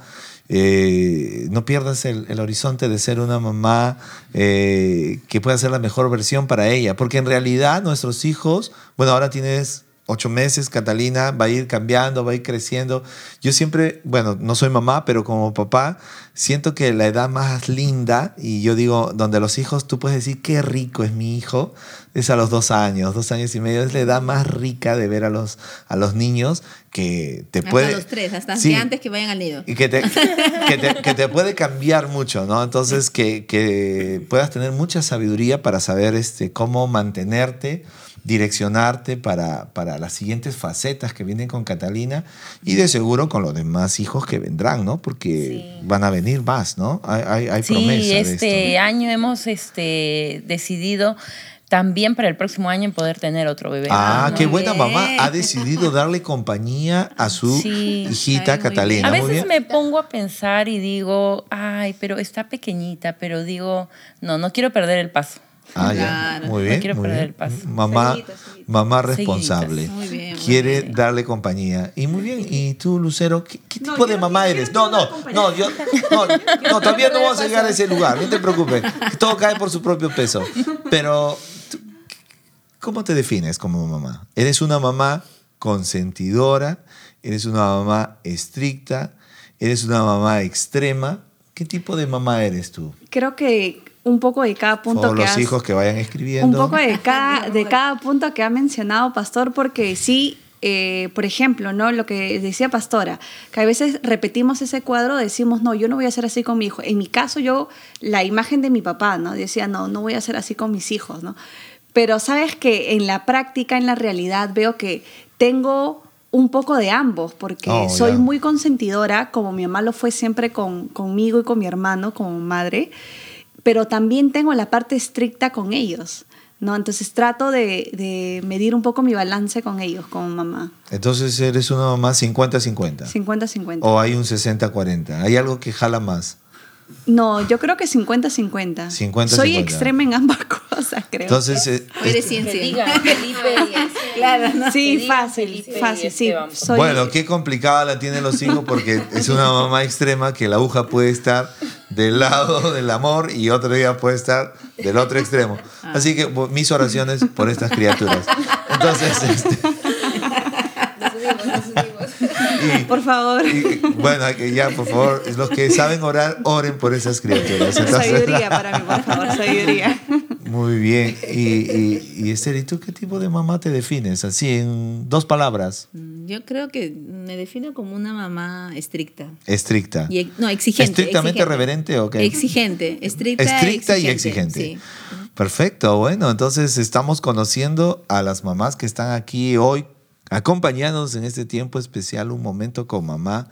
eh, no pierdas el, horizonte de ser una mamá eh, que pueda ser la mejor versión para ella, porque en realidad nuestros hijos, bueno, ahora tienes ocho meses, Catalina va a ir cambiando, va a ir creciendo. Yo siempre, bueno, no soy mamá, pero como papá, siento que la edad más linda, y yo digo, donde los hijos, tú puedes decir, qué rico es mi hijo, es a los dos años, dos años y medio, es la edad más rica de ver a los, a los niños que te hasta puede... los tres, hasta antes que vayan al nido. Y que te, que te, que te puede cambiar mucho, ¿no? Entonces, que, que puedas tener mucha sabiduría para saber este, cómo mantenerte direccionarte para, para las siguientes facetas que vienen con Catalina y de seguro con los demás hijos que vendrán, ¿no? Porque van a venir más, ¿no? Hay, hay, sí, este año hemos este, decidido también para el próximo año poder tener otro bebé. Ah, qué buena mamá. Ha decidido darle compañía a su hijita Catalina. A veces me pongo a pensar y digo, ay, pero está pequeñita, pero digo, no, no quiero perder el paso. Ah, ya. Muy bien. No quiero perder el paso. Mamá, mamá responsable. Muy bien, Quiere darle compañía. Y muy bien. ¿Y tú, Lucero, qué, tipo de mamá eres? No, no, no, yo, no, no, todavía no vamos a llegar a ese lugar. No te preocupes. Todo cae por su propio peso. Pero, ¿cómo te defines como mamá? ¿Eres una mamá consentidora? ¿Eres una mamá estricta? ¿Eres una mamá extrema? ¿Qué tipo de mamá eres tú? Creo que un poco de cada punto que los hijos que vayan escribiendo. Un poco de cada, de cada punto que ha mencionado Pastor, porque sí, eh, por ejemplo, ¿no? lo que decía Pastora, que a veces repetimos ese cuadro, decimos, no, yo no voy a ser así con mi hijo. En mi caso, yo, la imagen de mi papá, ¿no? decía, no, no voy a ser así con mis hijos. ¿no? Pero sabes que en la práctica, en la realidad, veo que tengo un poco de ambos, porque oh, soy muy consentidora, como mi mamá lo fue siempre con, conmigo y con mi hermano como madre, pero también tengo la parte estricta con ellos. ¿no? Entonces trato de, de medir un poco mi balance con ellos como mamá. Entonces eres una mamá 50-50. 50-50. O hay un 60-40. ¿Hay algo que jala más? No, yo creo que 50-50. 50 Soy extrema en ambas cosas, creo. Entonces, eh, Eres ciencia. claro, no, sí, fácil, fácil, sí. Bueno, qué complicada la tienen los hijos porque es una mamá extrema que la aguja puede estar del lado del amor y otro día puede estar del otro extremo. Ah. Así que mis oraciones por estas criaturas. Entonces, este, por favor. bueno, ya, por favor, los que saben orar, oren por esas criaturas. sabiduría para mí, por favor, sabiduría. Muy bien. Y, y, y Esther, ¿y tú qué tipo de mamá te defines? Así, en dos palabras. Yo creo que me defino como una mamá estricta. Estricta. no, exigente. ¿Estrictamente reverente o qué? Exigente. Estricta, estricta y exigente. Perfecto, bueno, entonces estamos conociendo a las mamás que están aquí hoy Acompañados en este tiempo especial, un momento con mamá.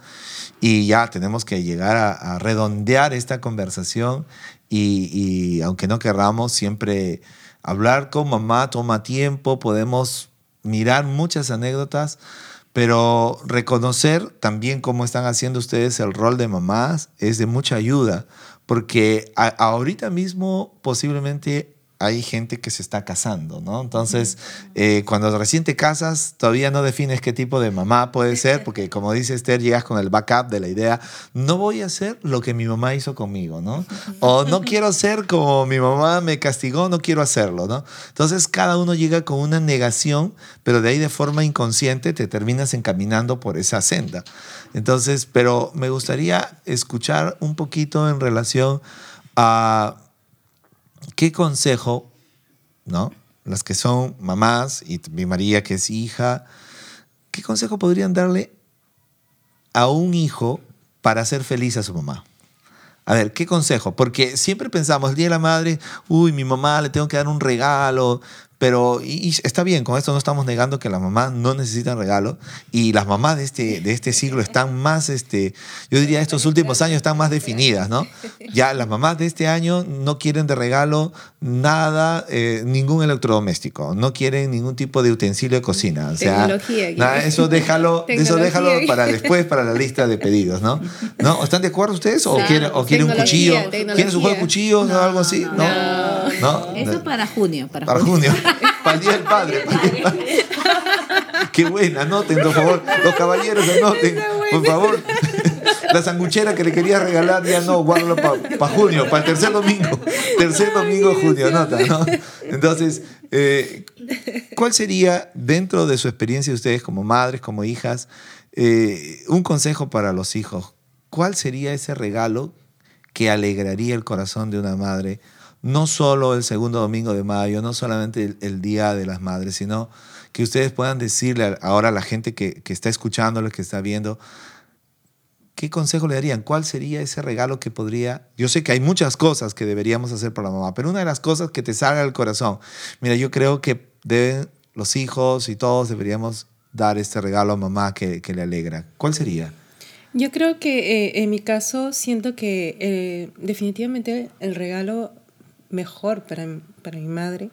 Y ya tenemos que llegar a, redondear esta conversación. Y, aunque no querramos, siempre hablar con mamá toma tiempo. Podemos mirar muchas anécdotas, pero reconocer también cómo están haciendo ustedes el rol de mamás es de mucha ayuda. Porque ahorita mismo posiblemente hay gente que se está casando, ¿no? Entonces, eh, cuando recién te casas, todavía no defines qué tipo de mamá puede ser, porque como dice Esther, llegas con el backup de la idea, no voy a hacer lo que mi mamá hizo conmigo, ¿no? O no quiero ser como mi mamá me castigó, no quiero hacerlo, ¿no? Entonces, cada uno llega con una negación, pero de ahí de forma inconsciente te terminas encaminando por esa senda. Entonces, pero me gustaría escuchar un poquito en relación a ¿qué consejo, no? Las que son mamás y mi María que es hija, ¿qué consejo podrían darle a un hijo para hacer feliz a su mamá? A ver, ¿qué consejo? Porque siempre pensamos, el Día de la Madre, uy, mi mamá le tengo que dar un regalo, pero y, está bien, con esto no estamos negando que las mamás no necesitan regalo y las mamás de este, de este siglo están más, este, yo diría estos últimos años están más definidas, ¿no? Ya las mamás de este año no quieren de regalo nada, eh, ningún electrodoméstico, no quieren ningún tipo de utensilio de cocina. O sea, nada, eso déjalo, eso déjalo para después, para la lista de pedidos, ¿no? ¿No? ¿Están de acuerdo ustedes? ¿O quieren, o quieren un cuchillo? ¿Quieren su juego de cuchillos o algo así? No. ¿No? Eso para junio. Para, junio. Para el Día del Padre. Qué buena, anoten, por favor. Los caballeros, anoten, por favor. La sanguchera que le quería regalar, ya no, guárdalo para junio, para el tercer domingo. Tercer domingo de junio, anota, ¿no? Entonces, eh, ¿cuál sería, dentro de su experiencia de ustedes como madres, como hijas, eh, un consejo para los hijos? ¿Cuál sería ese regalo que alegraría el corazón de una madre? No solo el segundo domingo de mayo, no solamente el, Día de las Madres, sino que ustedes puedan decirle ahora a la gente que, que está escuchando, que está viendo, ¿qué consejo le darían? ¿Cuál sería ese regalo que podría? Yo sé que hay muchas cosas que deberíamos hacer para la mamá, pero una de las cosas que te salga del corazón, mira, yo creo que deben los hijos y todos deberíamos dar este regalo a mamá que, que le alegra. ¿Cuál sería? Yo creo que eh, en mi caso siento que eh, definitivamente el regalo mejor para, para mi madre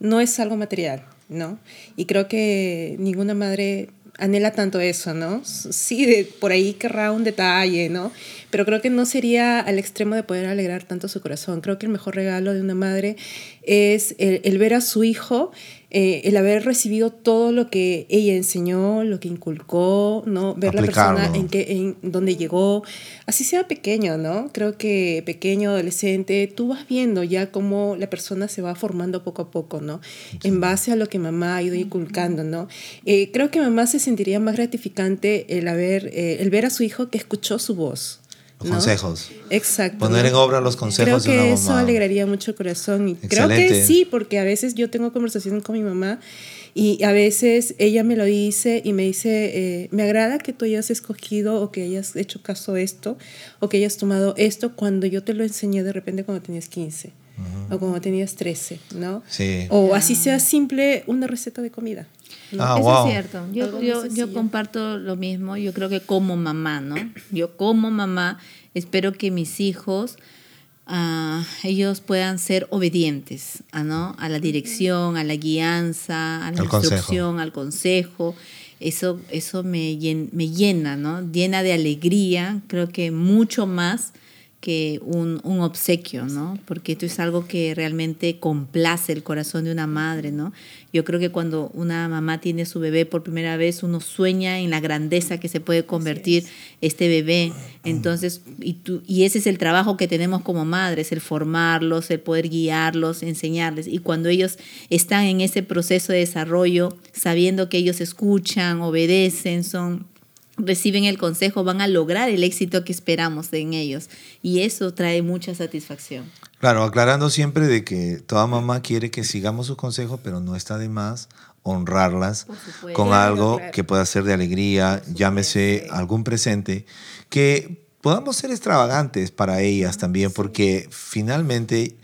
no es algo material, ¿no? Y creo que ninguna madre anhela tanto eso, ¿no? Sí, de, por ahí querrá un detalle, ¿no? pero creo que no sería al extremo de poder alegrar tanto su corazón. Creo que el mejor regalo de una madre es el ver a su hijo eh, el haber recibido todo lo que ella enseñó, lo que inculcó, ¿no? Ver la persona en, que, en donde llegó, así sea pequeño, ¿no? Creo que pequeño, adolescente, tú vas viendo ya cómo la persona se va formando poco a poco, ¿no? En base a lo que mamá ha ido inculcando, ¿no? Eh, creo que mamá se sentiría más gratificante el, haber, eh, el ver a su hijo que escuchó su voz, consejos. Exacto. Poner en obra los consejos creo que eso alegraría mucho el corazón. Y creo que sí, porque a veces yo tengo conversaciones con mi mamá y a veces ella me lo dice y me dice, eh, me agrada que tú hayas escogido o que hayas hecho caso a esto o que hayas tomado esto cuando yo te lo enseñé de repente cuando tenías 15 o cuando tenías 13, ¿no? Sí. O así sea simple una receta de comida. Ah, Eso es cierto. Yo, yo, yo, comparto lo mismo. Yo creo que como mamá, ¿no? Yo como mamá espero que mis hijos, uh, ellos puedan ser obedientes, ¿ah, ¿no? A la dirección, a la guianza, a la instrucción, al consejo. Eso, eso me, me llena, ¿no? Llena de alegría, creo que mucho más que un, un, obsequio, ¿no? Porque esto es algo que realmente complace el corazón de una madre, ¿no? Yo creo que cuando una mamá tiene su bebé por primera vez, uno sueña en la grandeza que se puede convertir este bebé. Entonces, y, tú, y ese es el trabajo que tenemos como madres, el formarlos, el poder guiarlos, enseñarles. Y cuando ellos están en ese proceso de desarrollo, sabiendo que ellos escuchan, obedecen, son reciben el consejo, van a lograr el éxito que esperamos en ellos. Y eso trae mucha satisfacción. Claro, aclarando siempre de que toda mamá quiere que sigamos sus consejos, pero no está de más honrarlas con algo que pueda ser de alegría, llámese algún presente, que podamos ser extravagantes para ellas también, porque finalmente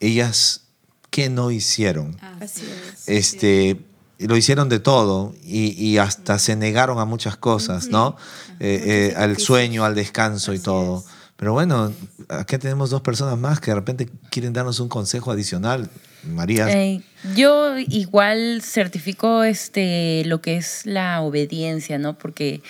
ellas, ¿qué no hicieron? Así es. Este, lo hicieron de todo y, hasta se negaron a muchas cosas, ¿no? Eh, eh, al sueño, al descanso y todo. Pero bueno, aquí tenemos dos personas más que de repente quieren darnos un consejo adicional. María. Eh, yo igual certifico este, lo que es la obediencia, ¿no? Porque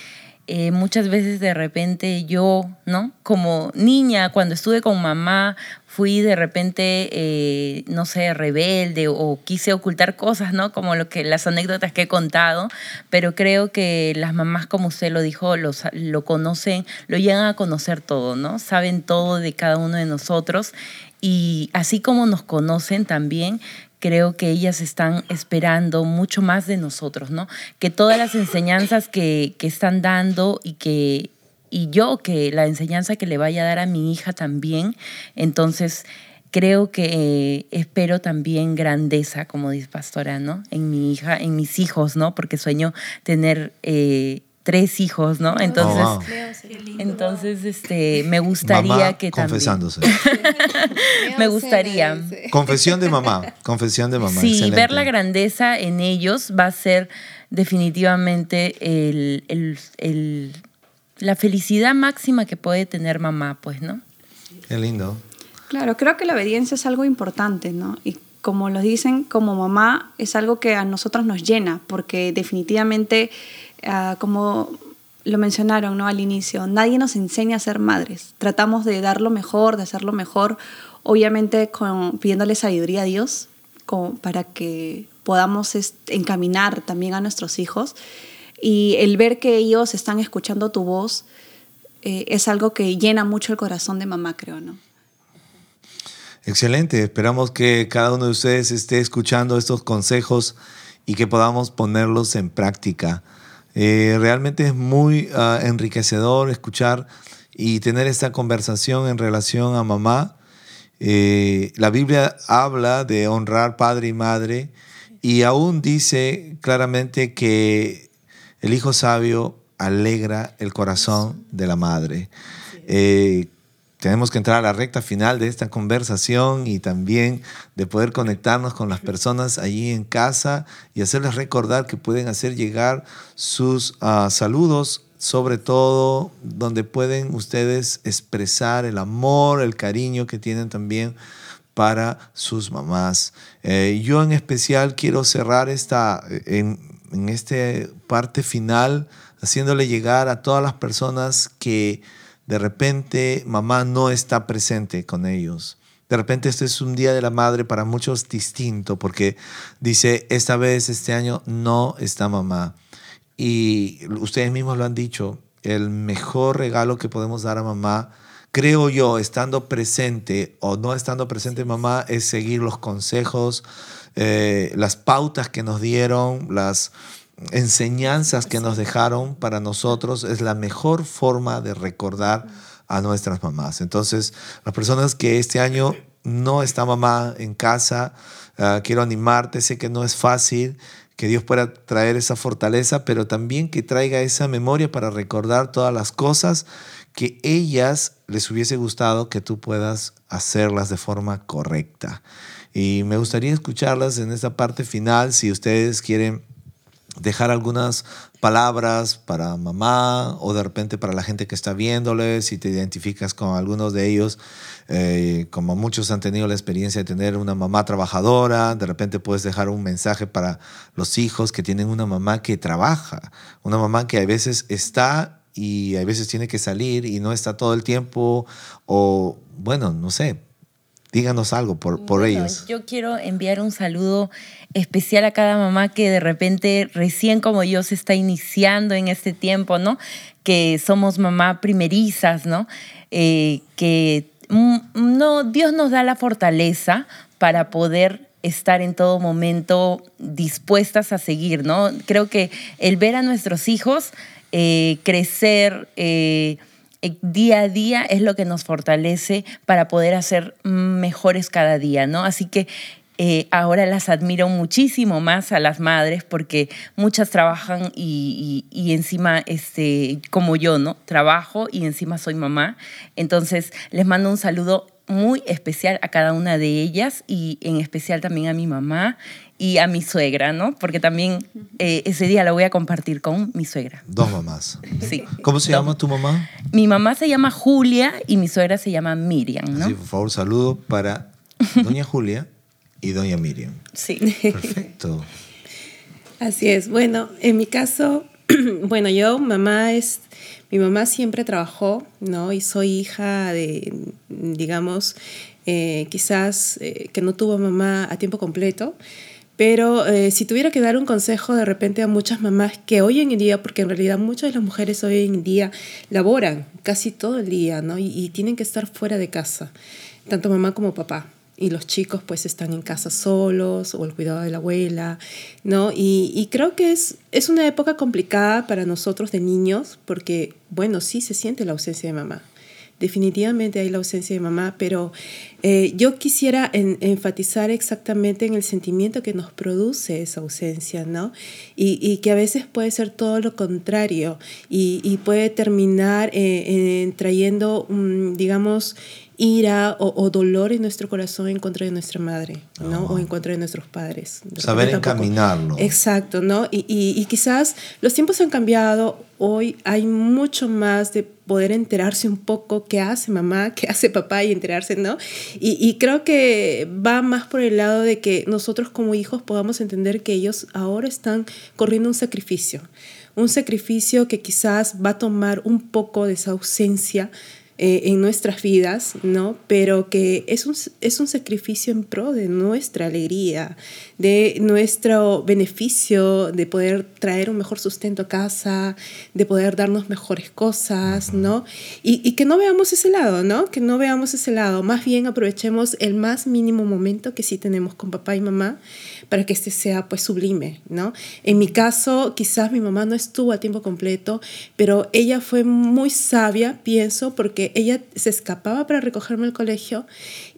eh, muchas veces de repente yo, ¿no? Como niña, cuando estuve con mamá, fui de repente, eh, no sé, rebelde o quise ocultar cosas, ¿no? Como lo que, las anécdotas que he contado, pero creo que las mamás, como usted lo dijo, lo conocen, lo llegan a conocer todo, ¿no? Saben todo de cada uno de nosotros y así como nos conocen también, creo que ellas están esperando mucho más de nosotros, ¿no? Que todas las enseñanzas que, están dando y que y yo que la enseñanza que le vaya a dar a mi hija también, entonces creo que eh, espero también grandeza, como dice Pastora, ¿no? En mi hija, en mis hijos, ¿no? Porque sueño tener eh, tres hijos, ¿no? Entonces, oh, entonces este, me gustaría que confesándose. me gustaría. Confesión de mamá, confesión de mamá. Sí, ver la grandeza en ellos va a ser definitivamente el, la felicidad máxima que puede tener mamá, pues, ¿no? Qué lindo. Claro, creo que la obediencia es algo importante, ¿no? Y como lo dicen, como mamá es algo que a nosotros nos llena, porque definitivamente Ah, como lo mencionaron ¿no? al inicio, nadie nos enseña a ser madres. Tratamos de dar lo mejor, de hacer lo mejor, obviamente pidiéndole sabiduría a Dios para que podamos encaminar también a nuestros hijos. Y el ver que ellos están escuchando tu voz eh, es algo que llena mucho el corazón de mamá, creo, ¿no? Excelente, esperamos que cada uno de ustedes esté escuchando estos consejos y que podamos ponerlos en práctica. Eh, realmente es muy ah, enriquecedor escuchar y tener esta conversación en relación a mamá. Eh, la Biblia habla de honrar padre y madre y aún dice claramente que el hijo sabio alegra el corazón de la madre. Eh, tenemos que entrar a la recta final de esta conversación y también de poder conectarnos con las personas allí en casa y hacerles recordar que pueden hacer llegar sus ah, saludos, sobre todo donde pueden ustedes expresar el amor, el cariño que tienen también para sus mamás. Eh, yo en especial quiero cerrar esta, en, en esta parte final haciéndole llegar a todas las personas que de repente mamá no está presente con ellos. De repente este es un día de la madre para muchos distinto porque dice, esta vez, este año, no está mamá. Y ustedes mismos lo han dicho, el mejor regalo que podemos dar a mamá, creo yo, estando presente o no estando presente mamá, es seguir los consejos, eh, las pautas que nos dieron, las enseñanzas que nos dejaron para nosotros, es la mejor forma de recordar a nuestras mamás. Entonces, las personas que este año no está mamá en casa, ah, quiero animarte, sé que no es fácil, que Dios pueda traer esa fortaleza, pero también que traiga esa memoria para recordar todas las cosas que ellas les hubiese gustado que tú puedas hacerlas de forma correcta. Y me gustaría escucharlas en esta parte final, si ustedes quieren dejar algunas palabras para mamá o de repente para la gente que está viéndole, si te identificas con algunos de ellos, eh, como muchos han tenido la experiencia de tener una mamá trabajadora, de repente puedes dejar un mensaje para los hijos que tienen una mamá que trabaja, una mamá que a veces está y a veces tiene que salir y no está todo el tiempo o bueno, no sé, díganos algo por, por ellos. Yo quiero enviar un saludo especial a cada mamá que de repente recién como yo se está iniciando en este tiempo, ¿no? Que somos mamá primerizas, ¿no? Eh, que mm, no, Dios nos da la fortaleza para poder estar en todo momento dispuestas a seguir, ¿no? Creo que el ver a nuestros hijos eh, crecer, eh, día a día es lo que nos fortalece para poder hacer mejores cada día, ¿no? Así que eh, ahora las admiro muchísimo más a las madres porque muchas trabajan y, encima, este, como yo, ¿no? Trabajo y encima soy mamá. Entonces, les mando un saludo muy especial a cada una de ellas y en especial también a mi mamá y a mi suegra, ¿no? Porque también eh, ese día lo voy a compartir con mi suegra. Dos mamás. Sí. ¿Cómo se llama tu mamá? Mi mamá se llama Julia y mi suegra se llama Miriam, ¿no? Sí, por favor, saludo para doña Julia y doña Miriam. Sí. Perfecto. Así es. Bueno, en mi caso, bueno, yo, mamá es, mi mamá siempre trabajó, ¿no? Y soy hija de, digamos, eh, quizás eh, que no tuvo mamá a tiempo completo. Pero eh, si tuviera que dar un consejo de repente a muchas mamás que hoy en día, porque en realidad muchas de las mujeres hoy en día laboran casi todo el día, ¿no? Y, tienen que estar fuera de casa, tanto mamá como papá y los chicos pues están en casa solos o el cuidado de la abuela, ¿no? Y, y, creo que es, es una época complicada para nosotros de niños porque, bueno, sí se siente la ausencia de mamá. Definitivamente hay la ausencia de mamá, pero eh, yo quisiera enfatizar exactamente en el sentimiento que nos produce esa ausencia, ¿no? Y, y que a veces puede ser todo lo contrario y, y puede terminar eh, trayendo, digamos, ira o, dolor en nuestro corazón en contra de nuestra madre, ¿no? O en contra de nuestros padres. Saber encaminarlo. Exacto, ¿no? Y, y, quizás los tiempos han cambiado, hoy hay mucho más de poder enterarse un poco qué hace mamá, qué hace papá y enterarse, ¿no? Y, y creo que va más por el lado de que nosotros como hijos podamos entender que ellos ahora están corriendo un sacrificio, un sacrificio que quizás va a tomar un poco de esa ausencia eh, en nuestras vidas, ¿no? Pero que es un, es un sacrificio en pro de nuestra alegría, de nuestro beneficio, de poder traer un mejor sustento a casa, de poder darnos mejores cosas, ¿no? Y, y que no veamos ese lado, ¿no? Que no veamos ese lado, más bien aprovechemos el más mínimo momento que sí tenemos con papá y mamá para que este sea pues sublime, ¿no? En mi caso, quizás mi mamá no estuvo a tiempo completo, pero ella fue muy sabia, pienso, porque ella se escapaba para recogerme al colegio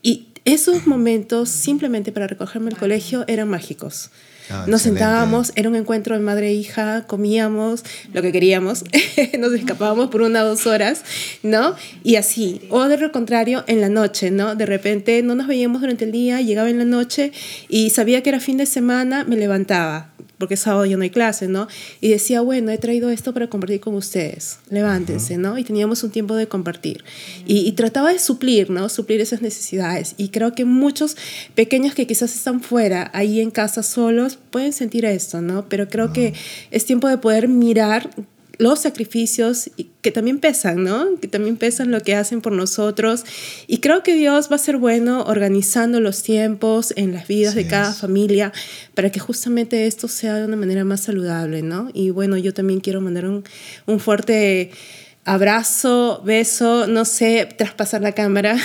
y esos momentos simplemente para recogerme al colegio eran mágicos. Ah, nos sentábamos, era un encuentro de madre e hija, comíamos lo que queríamos, nos escapábamos por una o dos horas, ¿no? Y así, o de lo contrario, en la noche, ¿no? De repente no nos veíamos durante el día, llegaba en la noche y sabía que era fin de semana, me levantaba, porque sábado ya no hay clase, ¿no? Y decía, bueno, he traído esto para compartir con ustedes, levántense, ¿no? Y teníamos un tiempo de compartir. Y, trataba de suplir, ¿no? Suplir esas necesidades. Y creo que muchos pequeños que quizás están fuera, ahí en casa solos, pueden sentir esto, ¿no? Pero creo que es tiempo de poder mirar los sacrificios que también pesan, ¿no? Que también pesan lo que hacen por nosotros. Y creo que Dios va a ser bueno organizando los tiempos en las vidas de cada familia para que justamente esto sea de una manera más saludable, ¿no? Y bueno, yo también quiero mandar un, un fuerte abrazo, beso, no sé, traspasar la cámara.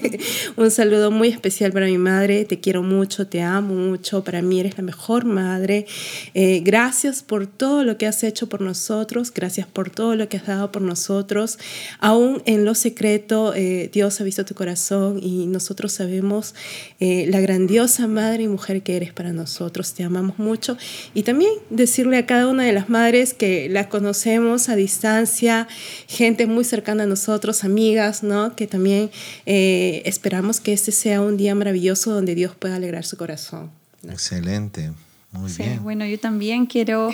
un saludo muy especial para mi madre. Te quiero mucho, te amo mucho. Para mí eres la mejor madre. Eh, gracias por todo lo que has hecho por nosotros. Gracias por todo lo que has dado por nosotros. Aún en lo secreto, eh, Dios ha visto tu corazón y nosotros sabemos eh, la grandiosa madre y mujer que eres para nosotros. Te amamos mucho. Y también decirle a cada una de las madres que la conocemos a distancia gente muy cercana a nosotros, amigas, ¿no? Que también eh, esperamos que este sea un día maravilloso donde Dios pueda alegrar su corazón. Excelente. Muy bien. Bueno, yo también quiero,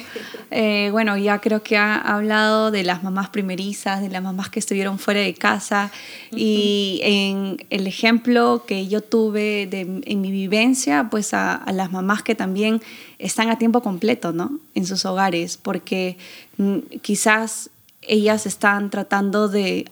eh, bueno, ya creo que ha hablado de las mamás primerizas, de las mamás que estuvieron fuera de casa y en el ejemplo que yo tuve de, en mi vivencia, pues a, a, las mamás que también están a tiempo completo, ¿no? En sus hogares, porque mm, quizás ellas están tratando de,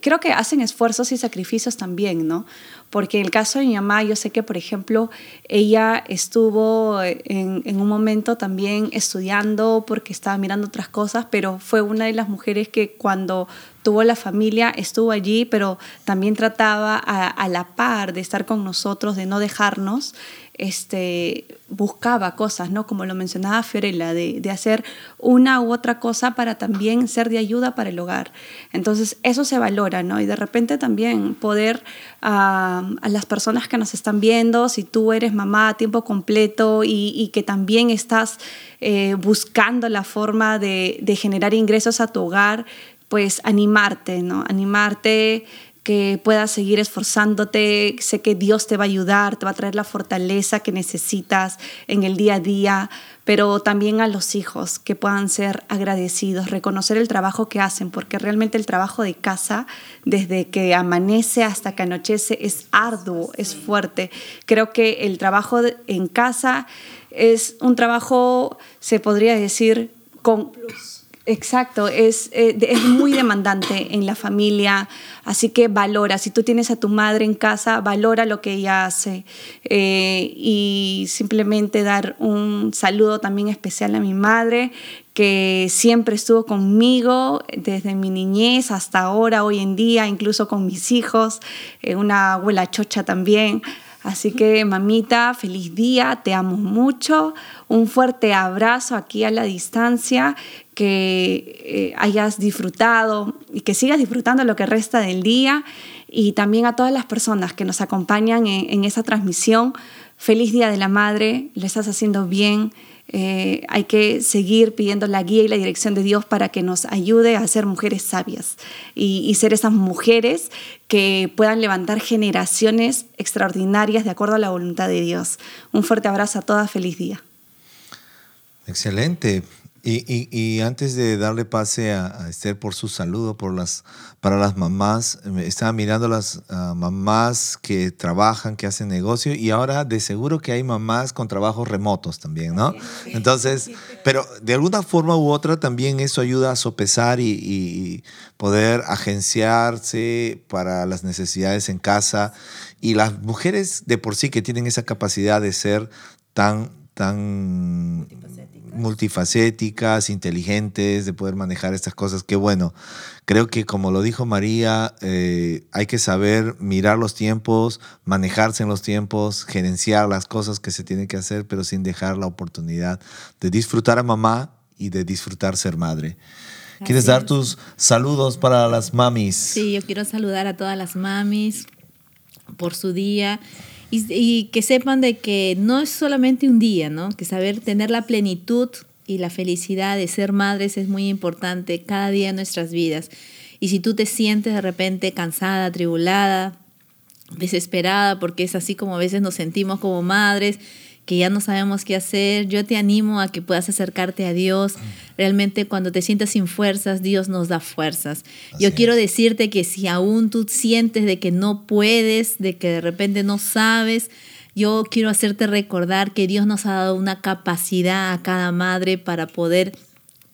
creo que hacen esfuerzos y sacrificios también, ¿no? Porque en el caso de mi mamá, yo sé que, por ejemplo, ella estuvo en, en, un momento también estudiando porque estaba mirando otras cosas, pero fue una de las mujeres que cuando tuvo la familia estuvo allí, pero también trataba a, a la par de estar con nosotros, de no dejarnos este, buscaba cosas, ¿no? Como lo mencionaba Fiorella, de, de, hacer una u otra cosa para también ser de ayuda para el hogar. Entonces, eso se valora, ¿no? Y de repente también poder a las personas que nos están viendo, si tú eres mamá a tiempo completo y, y que también estás eh, buscando la forma de, de generar ingresos a tu hogar, pues animarte, ¿no? Animarte que puedas seguir esforzándote. Sé que Dios te va a ayudar, te va a traer la fortaleza que necesitas en el día a día, pero también a los hijos que puedan ser agradecidos, reconocer el trabajo que hacen, porque realmente el trabajo de casa, desde que amanece hasta que anochece, es arduo, es fuerte. Creo que el trabajo en casa es un trabajo, se podría decir, con... Exacto, es, eh, es muy demandante en la familia, así que valora, si tú tienes a tu madre en casa, valora lo que ella hace eh, y simplemente dar un saludo también especial a mi madre, que siempre estuvo conmigo desde mi niñez hasta ahora, hoy en día, incluso con mis hijos, eh, una abuela chocha también. Así que mamita, feliz día, te amo mucho, un fuerte abrazo aquí a la distancia, que eh, hayas disfrutado y que sigas disfrutando lo que resta del día y también a todas las personas que nos acompañan en, en esa transmisión. Feliz Día de la Madre, lo estás haciendo bien eh, hay que seguir pidiendo la guía y la dirección de Dios para que nos ayude a ser mujeres sabias y, y ser esas mujeres que puedan levantar generaciones extraordinarias de acuerdo a la voluntad de Dios. Un fuerte abrazo a todas, feliz día. Excelente. Y, y, antes de darle pase a, Esther por su saludo por las, para las mamás, estaba mirando las mamás que trabajan, que hacen negocio, y ahora de seguro que hay mamás con trabajos remotos también, ¿no? Entonces, pero de alguna forma u otra también eso ayuda a sopesar y, y poder agenciarse para las necesidades en casa. Y las mujeres de por sí que tienen esa capacidad de ser tan, tan multifacéticas, inteligentes, de poder manejar estas cosas. Que bueno, creo que como lo dijo María, eh, hay que saber mirar los tiempos, manejarse en los tiempos, gerenciar las cosas que se tienen que hacer, pero sin dejar la oportunidad de disfrutar a mamá y de disfrutar ser madre. ¿Quieres dar tus saludos para las mamis? Sí, yo quiero saludar a todas las mamis por su día y, que sepan de que no es solamente un día, ¿no? Que saber tener la plenitud y la felicidad de ser madres es muy importante cada día en nuestras vidas. Y si tú te sientes de repente cansada, tribulada, desesperada, porque es así como a veces nos sentimos como madres, que ya no sabemos qué hacer, yo te animo a que puedas acercarte a Dios. Realmente cuando te sientas sin fuerzas, Dios nos da fuerzas. yo quiero decirte que si aún tú sientes de que no puedes, de que de repente no sabes, yo quiero hacerte recordar que Dios nos ha dado una capacidad a cada madre para poder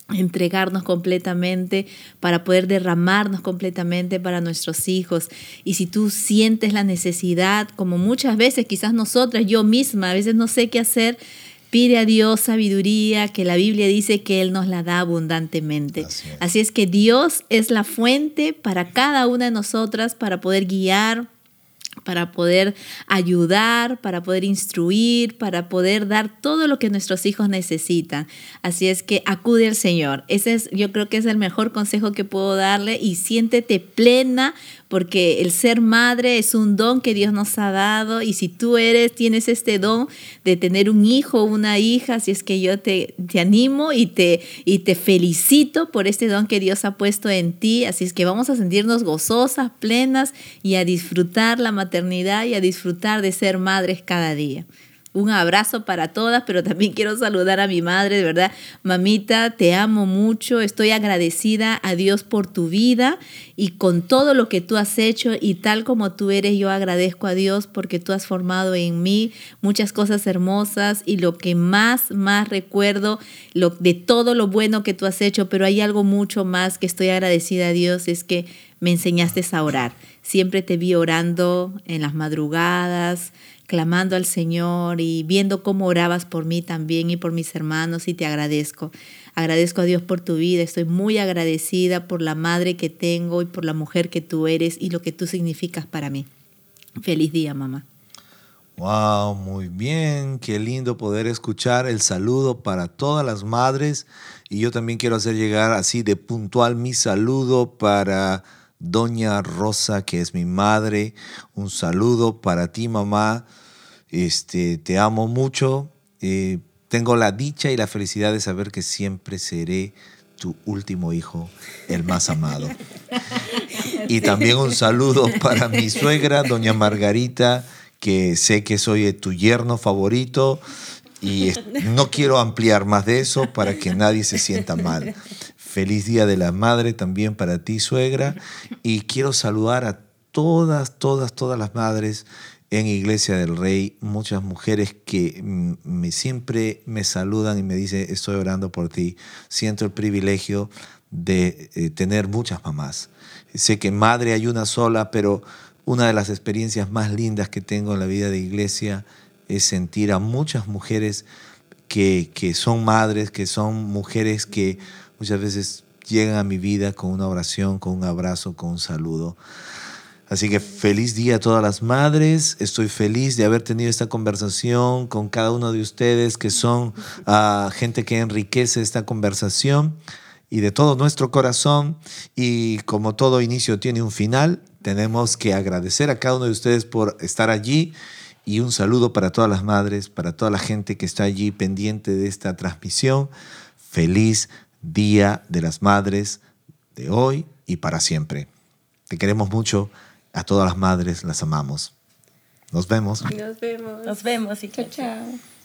entregarnos completamente, para poder derramarnos completamente para nuestros hijos. Y si tú sientes la necesidad, como muchas veces, quizás nosotras, yo misma, a veces no sé qué hacer, pide a Dios sabiduría, que la Biblia dice que Él nos la da abundantemente. Así es, que Dios es la fuente para cada una de nosotras para poder guiar, para poder ayudar, para poder instruir, para poder dar todo lo que nuestros hijos necesitan. Así es que acude al Señor. Ese es, yo creo que es el mejor consejo que puedo darle y siéntete plena porque el ser madre es un don que Dios nos ha dado y si tú eres, tienes este don de tener un hijo o una hija, así es que yo te, te animo y te, y te felicito por este don que Dios ha puesto en ti, así es que vamos a sentirnos gozosas, plenas y a disfrutar la maternidad y a disfrutar de ser madres cada día un abrazo para todas, pero también quiero saludar a mi madre, de verdad. Mamita, te amo mucho, estoy agradecida a Dios por tu vida y con todo lo que tú has hecho y tal como tú eres, yo agradezco a Dios porque tú has formado en mí muchas cosas hermosas y lo que más, más recuerdo lo, de todo lo bueno que tú has hecho, pero hay algo mucho más que estoy agradecida a Dios, es que me enseñaste a orar. Siempre te vi orando en las madrugadas, clamando al Señor y viendo cómo orabas por mí también y por mis hermanos y te agradezco. Agradezco a Dios por tu vida, estoy muy agradecida por la madre que tengo y por la mujer que tú eres y lo que tú significas para mí. Feliz día, mamá. Wow, muy bien, qué lindo poder escuchar el saludo para todas las madres y yo también quiero hacer llegar así de puntual mi saludo para Doña Rosa, que es mi madre. Un saludo para ti, mamá. Este, te amo mucho. Eh, tengo la dicha y la felicidad de saber que siempre seré tu último hijo, el más amado. Y también un saludo para mi suegra, doña Margarita, que sé que soy tu yerno favorito y no quiero ampliar más de eso para que nadie se sienta mal. Feliz Día de la Madre también para ti, suegra. Y quiero saludar a todas, todas, todas las madres en Iglesia del Rey, muchas mujeres que me, siempre me saludan y me dicen, estoy orando por ti. Siento el privilegio de eh, tener muchas mamás. Sé que madre hay una sola, pero una de las experiencias más lindas que tengo en la vida de iglesia es sentir a muchas mujeres que, que son madres, que son mujeres que muchas veces llegan a mi vida con una oración, con un abrazo, con un saludo. Así que feliz día a todas las madres. Estoy feliz de haber tenido esta conversación con cada uno de ustedes que son ah, gente que enriquece esta conversación y de todo nuestro corazón. Y como todo inicio tiene un final, tenemos que agradecer a cada uno de ustedes por estar allí. Y un saludo para todas las madres, para toda la gente que está allí pendiente de esta transmisión. Feliz Día de las Madres de hoy y para siempre. Te queremos mucho. A todas las madres las amamos. Nos vemos. Nos vemos. Nos vemos y chao. chao.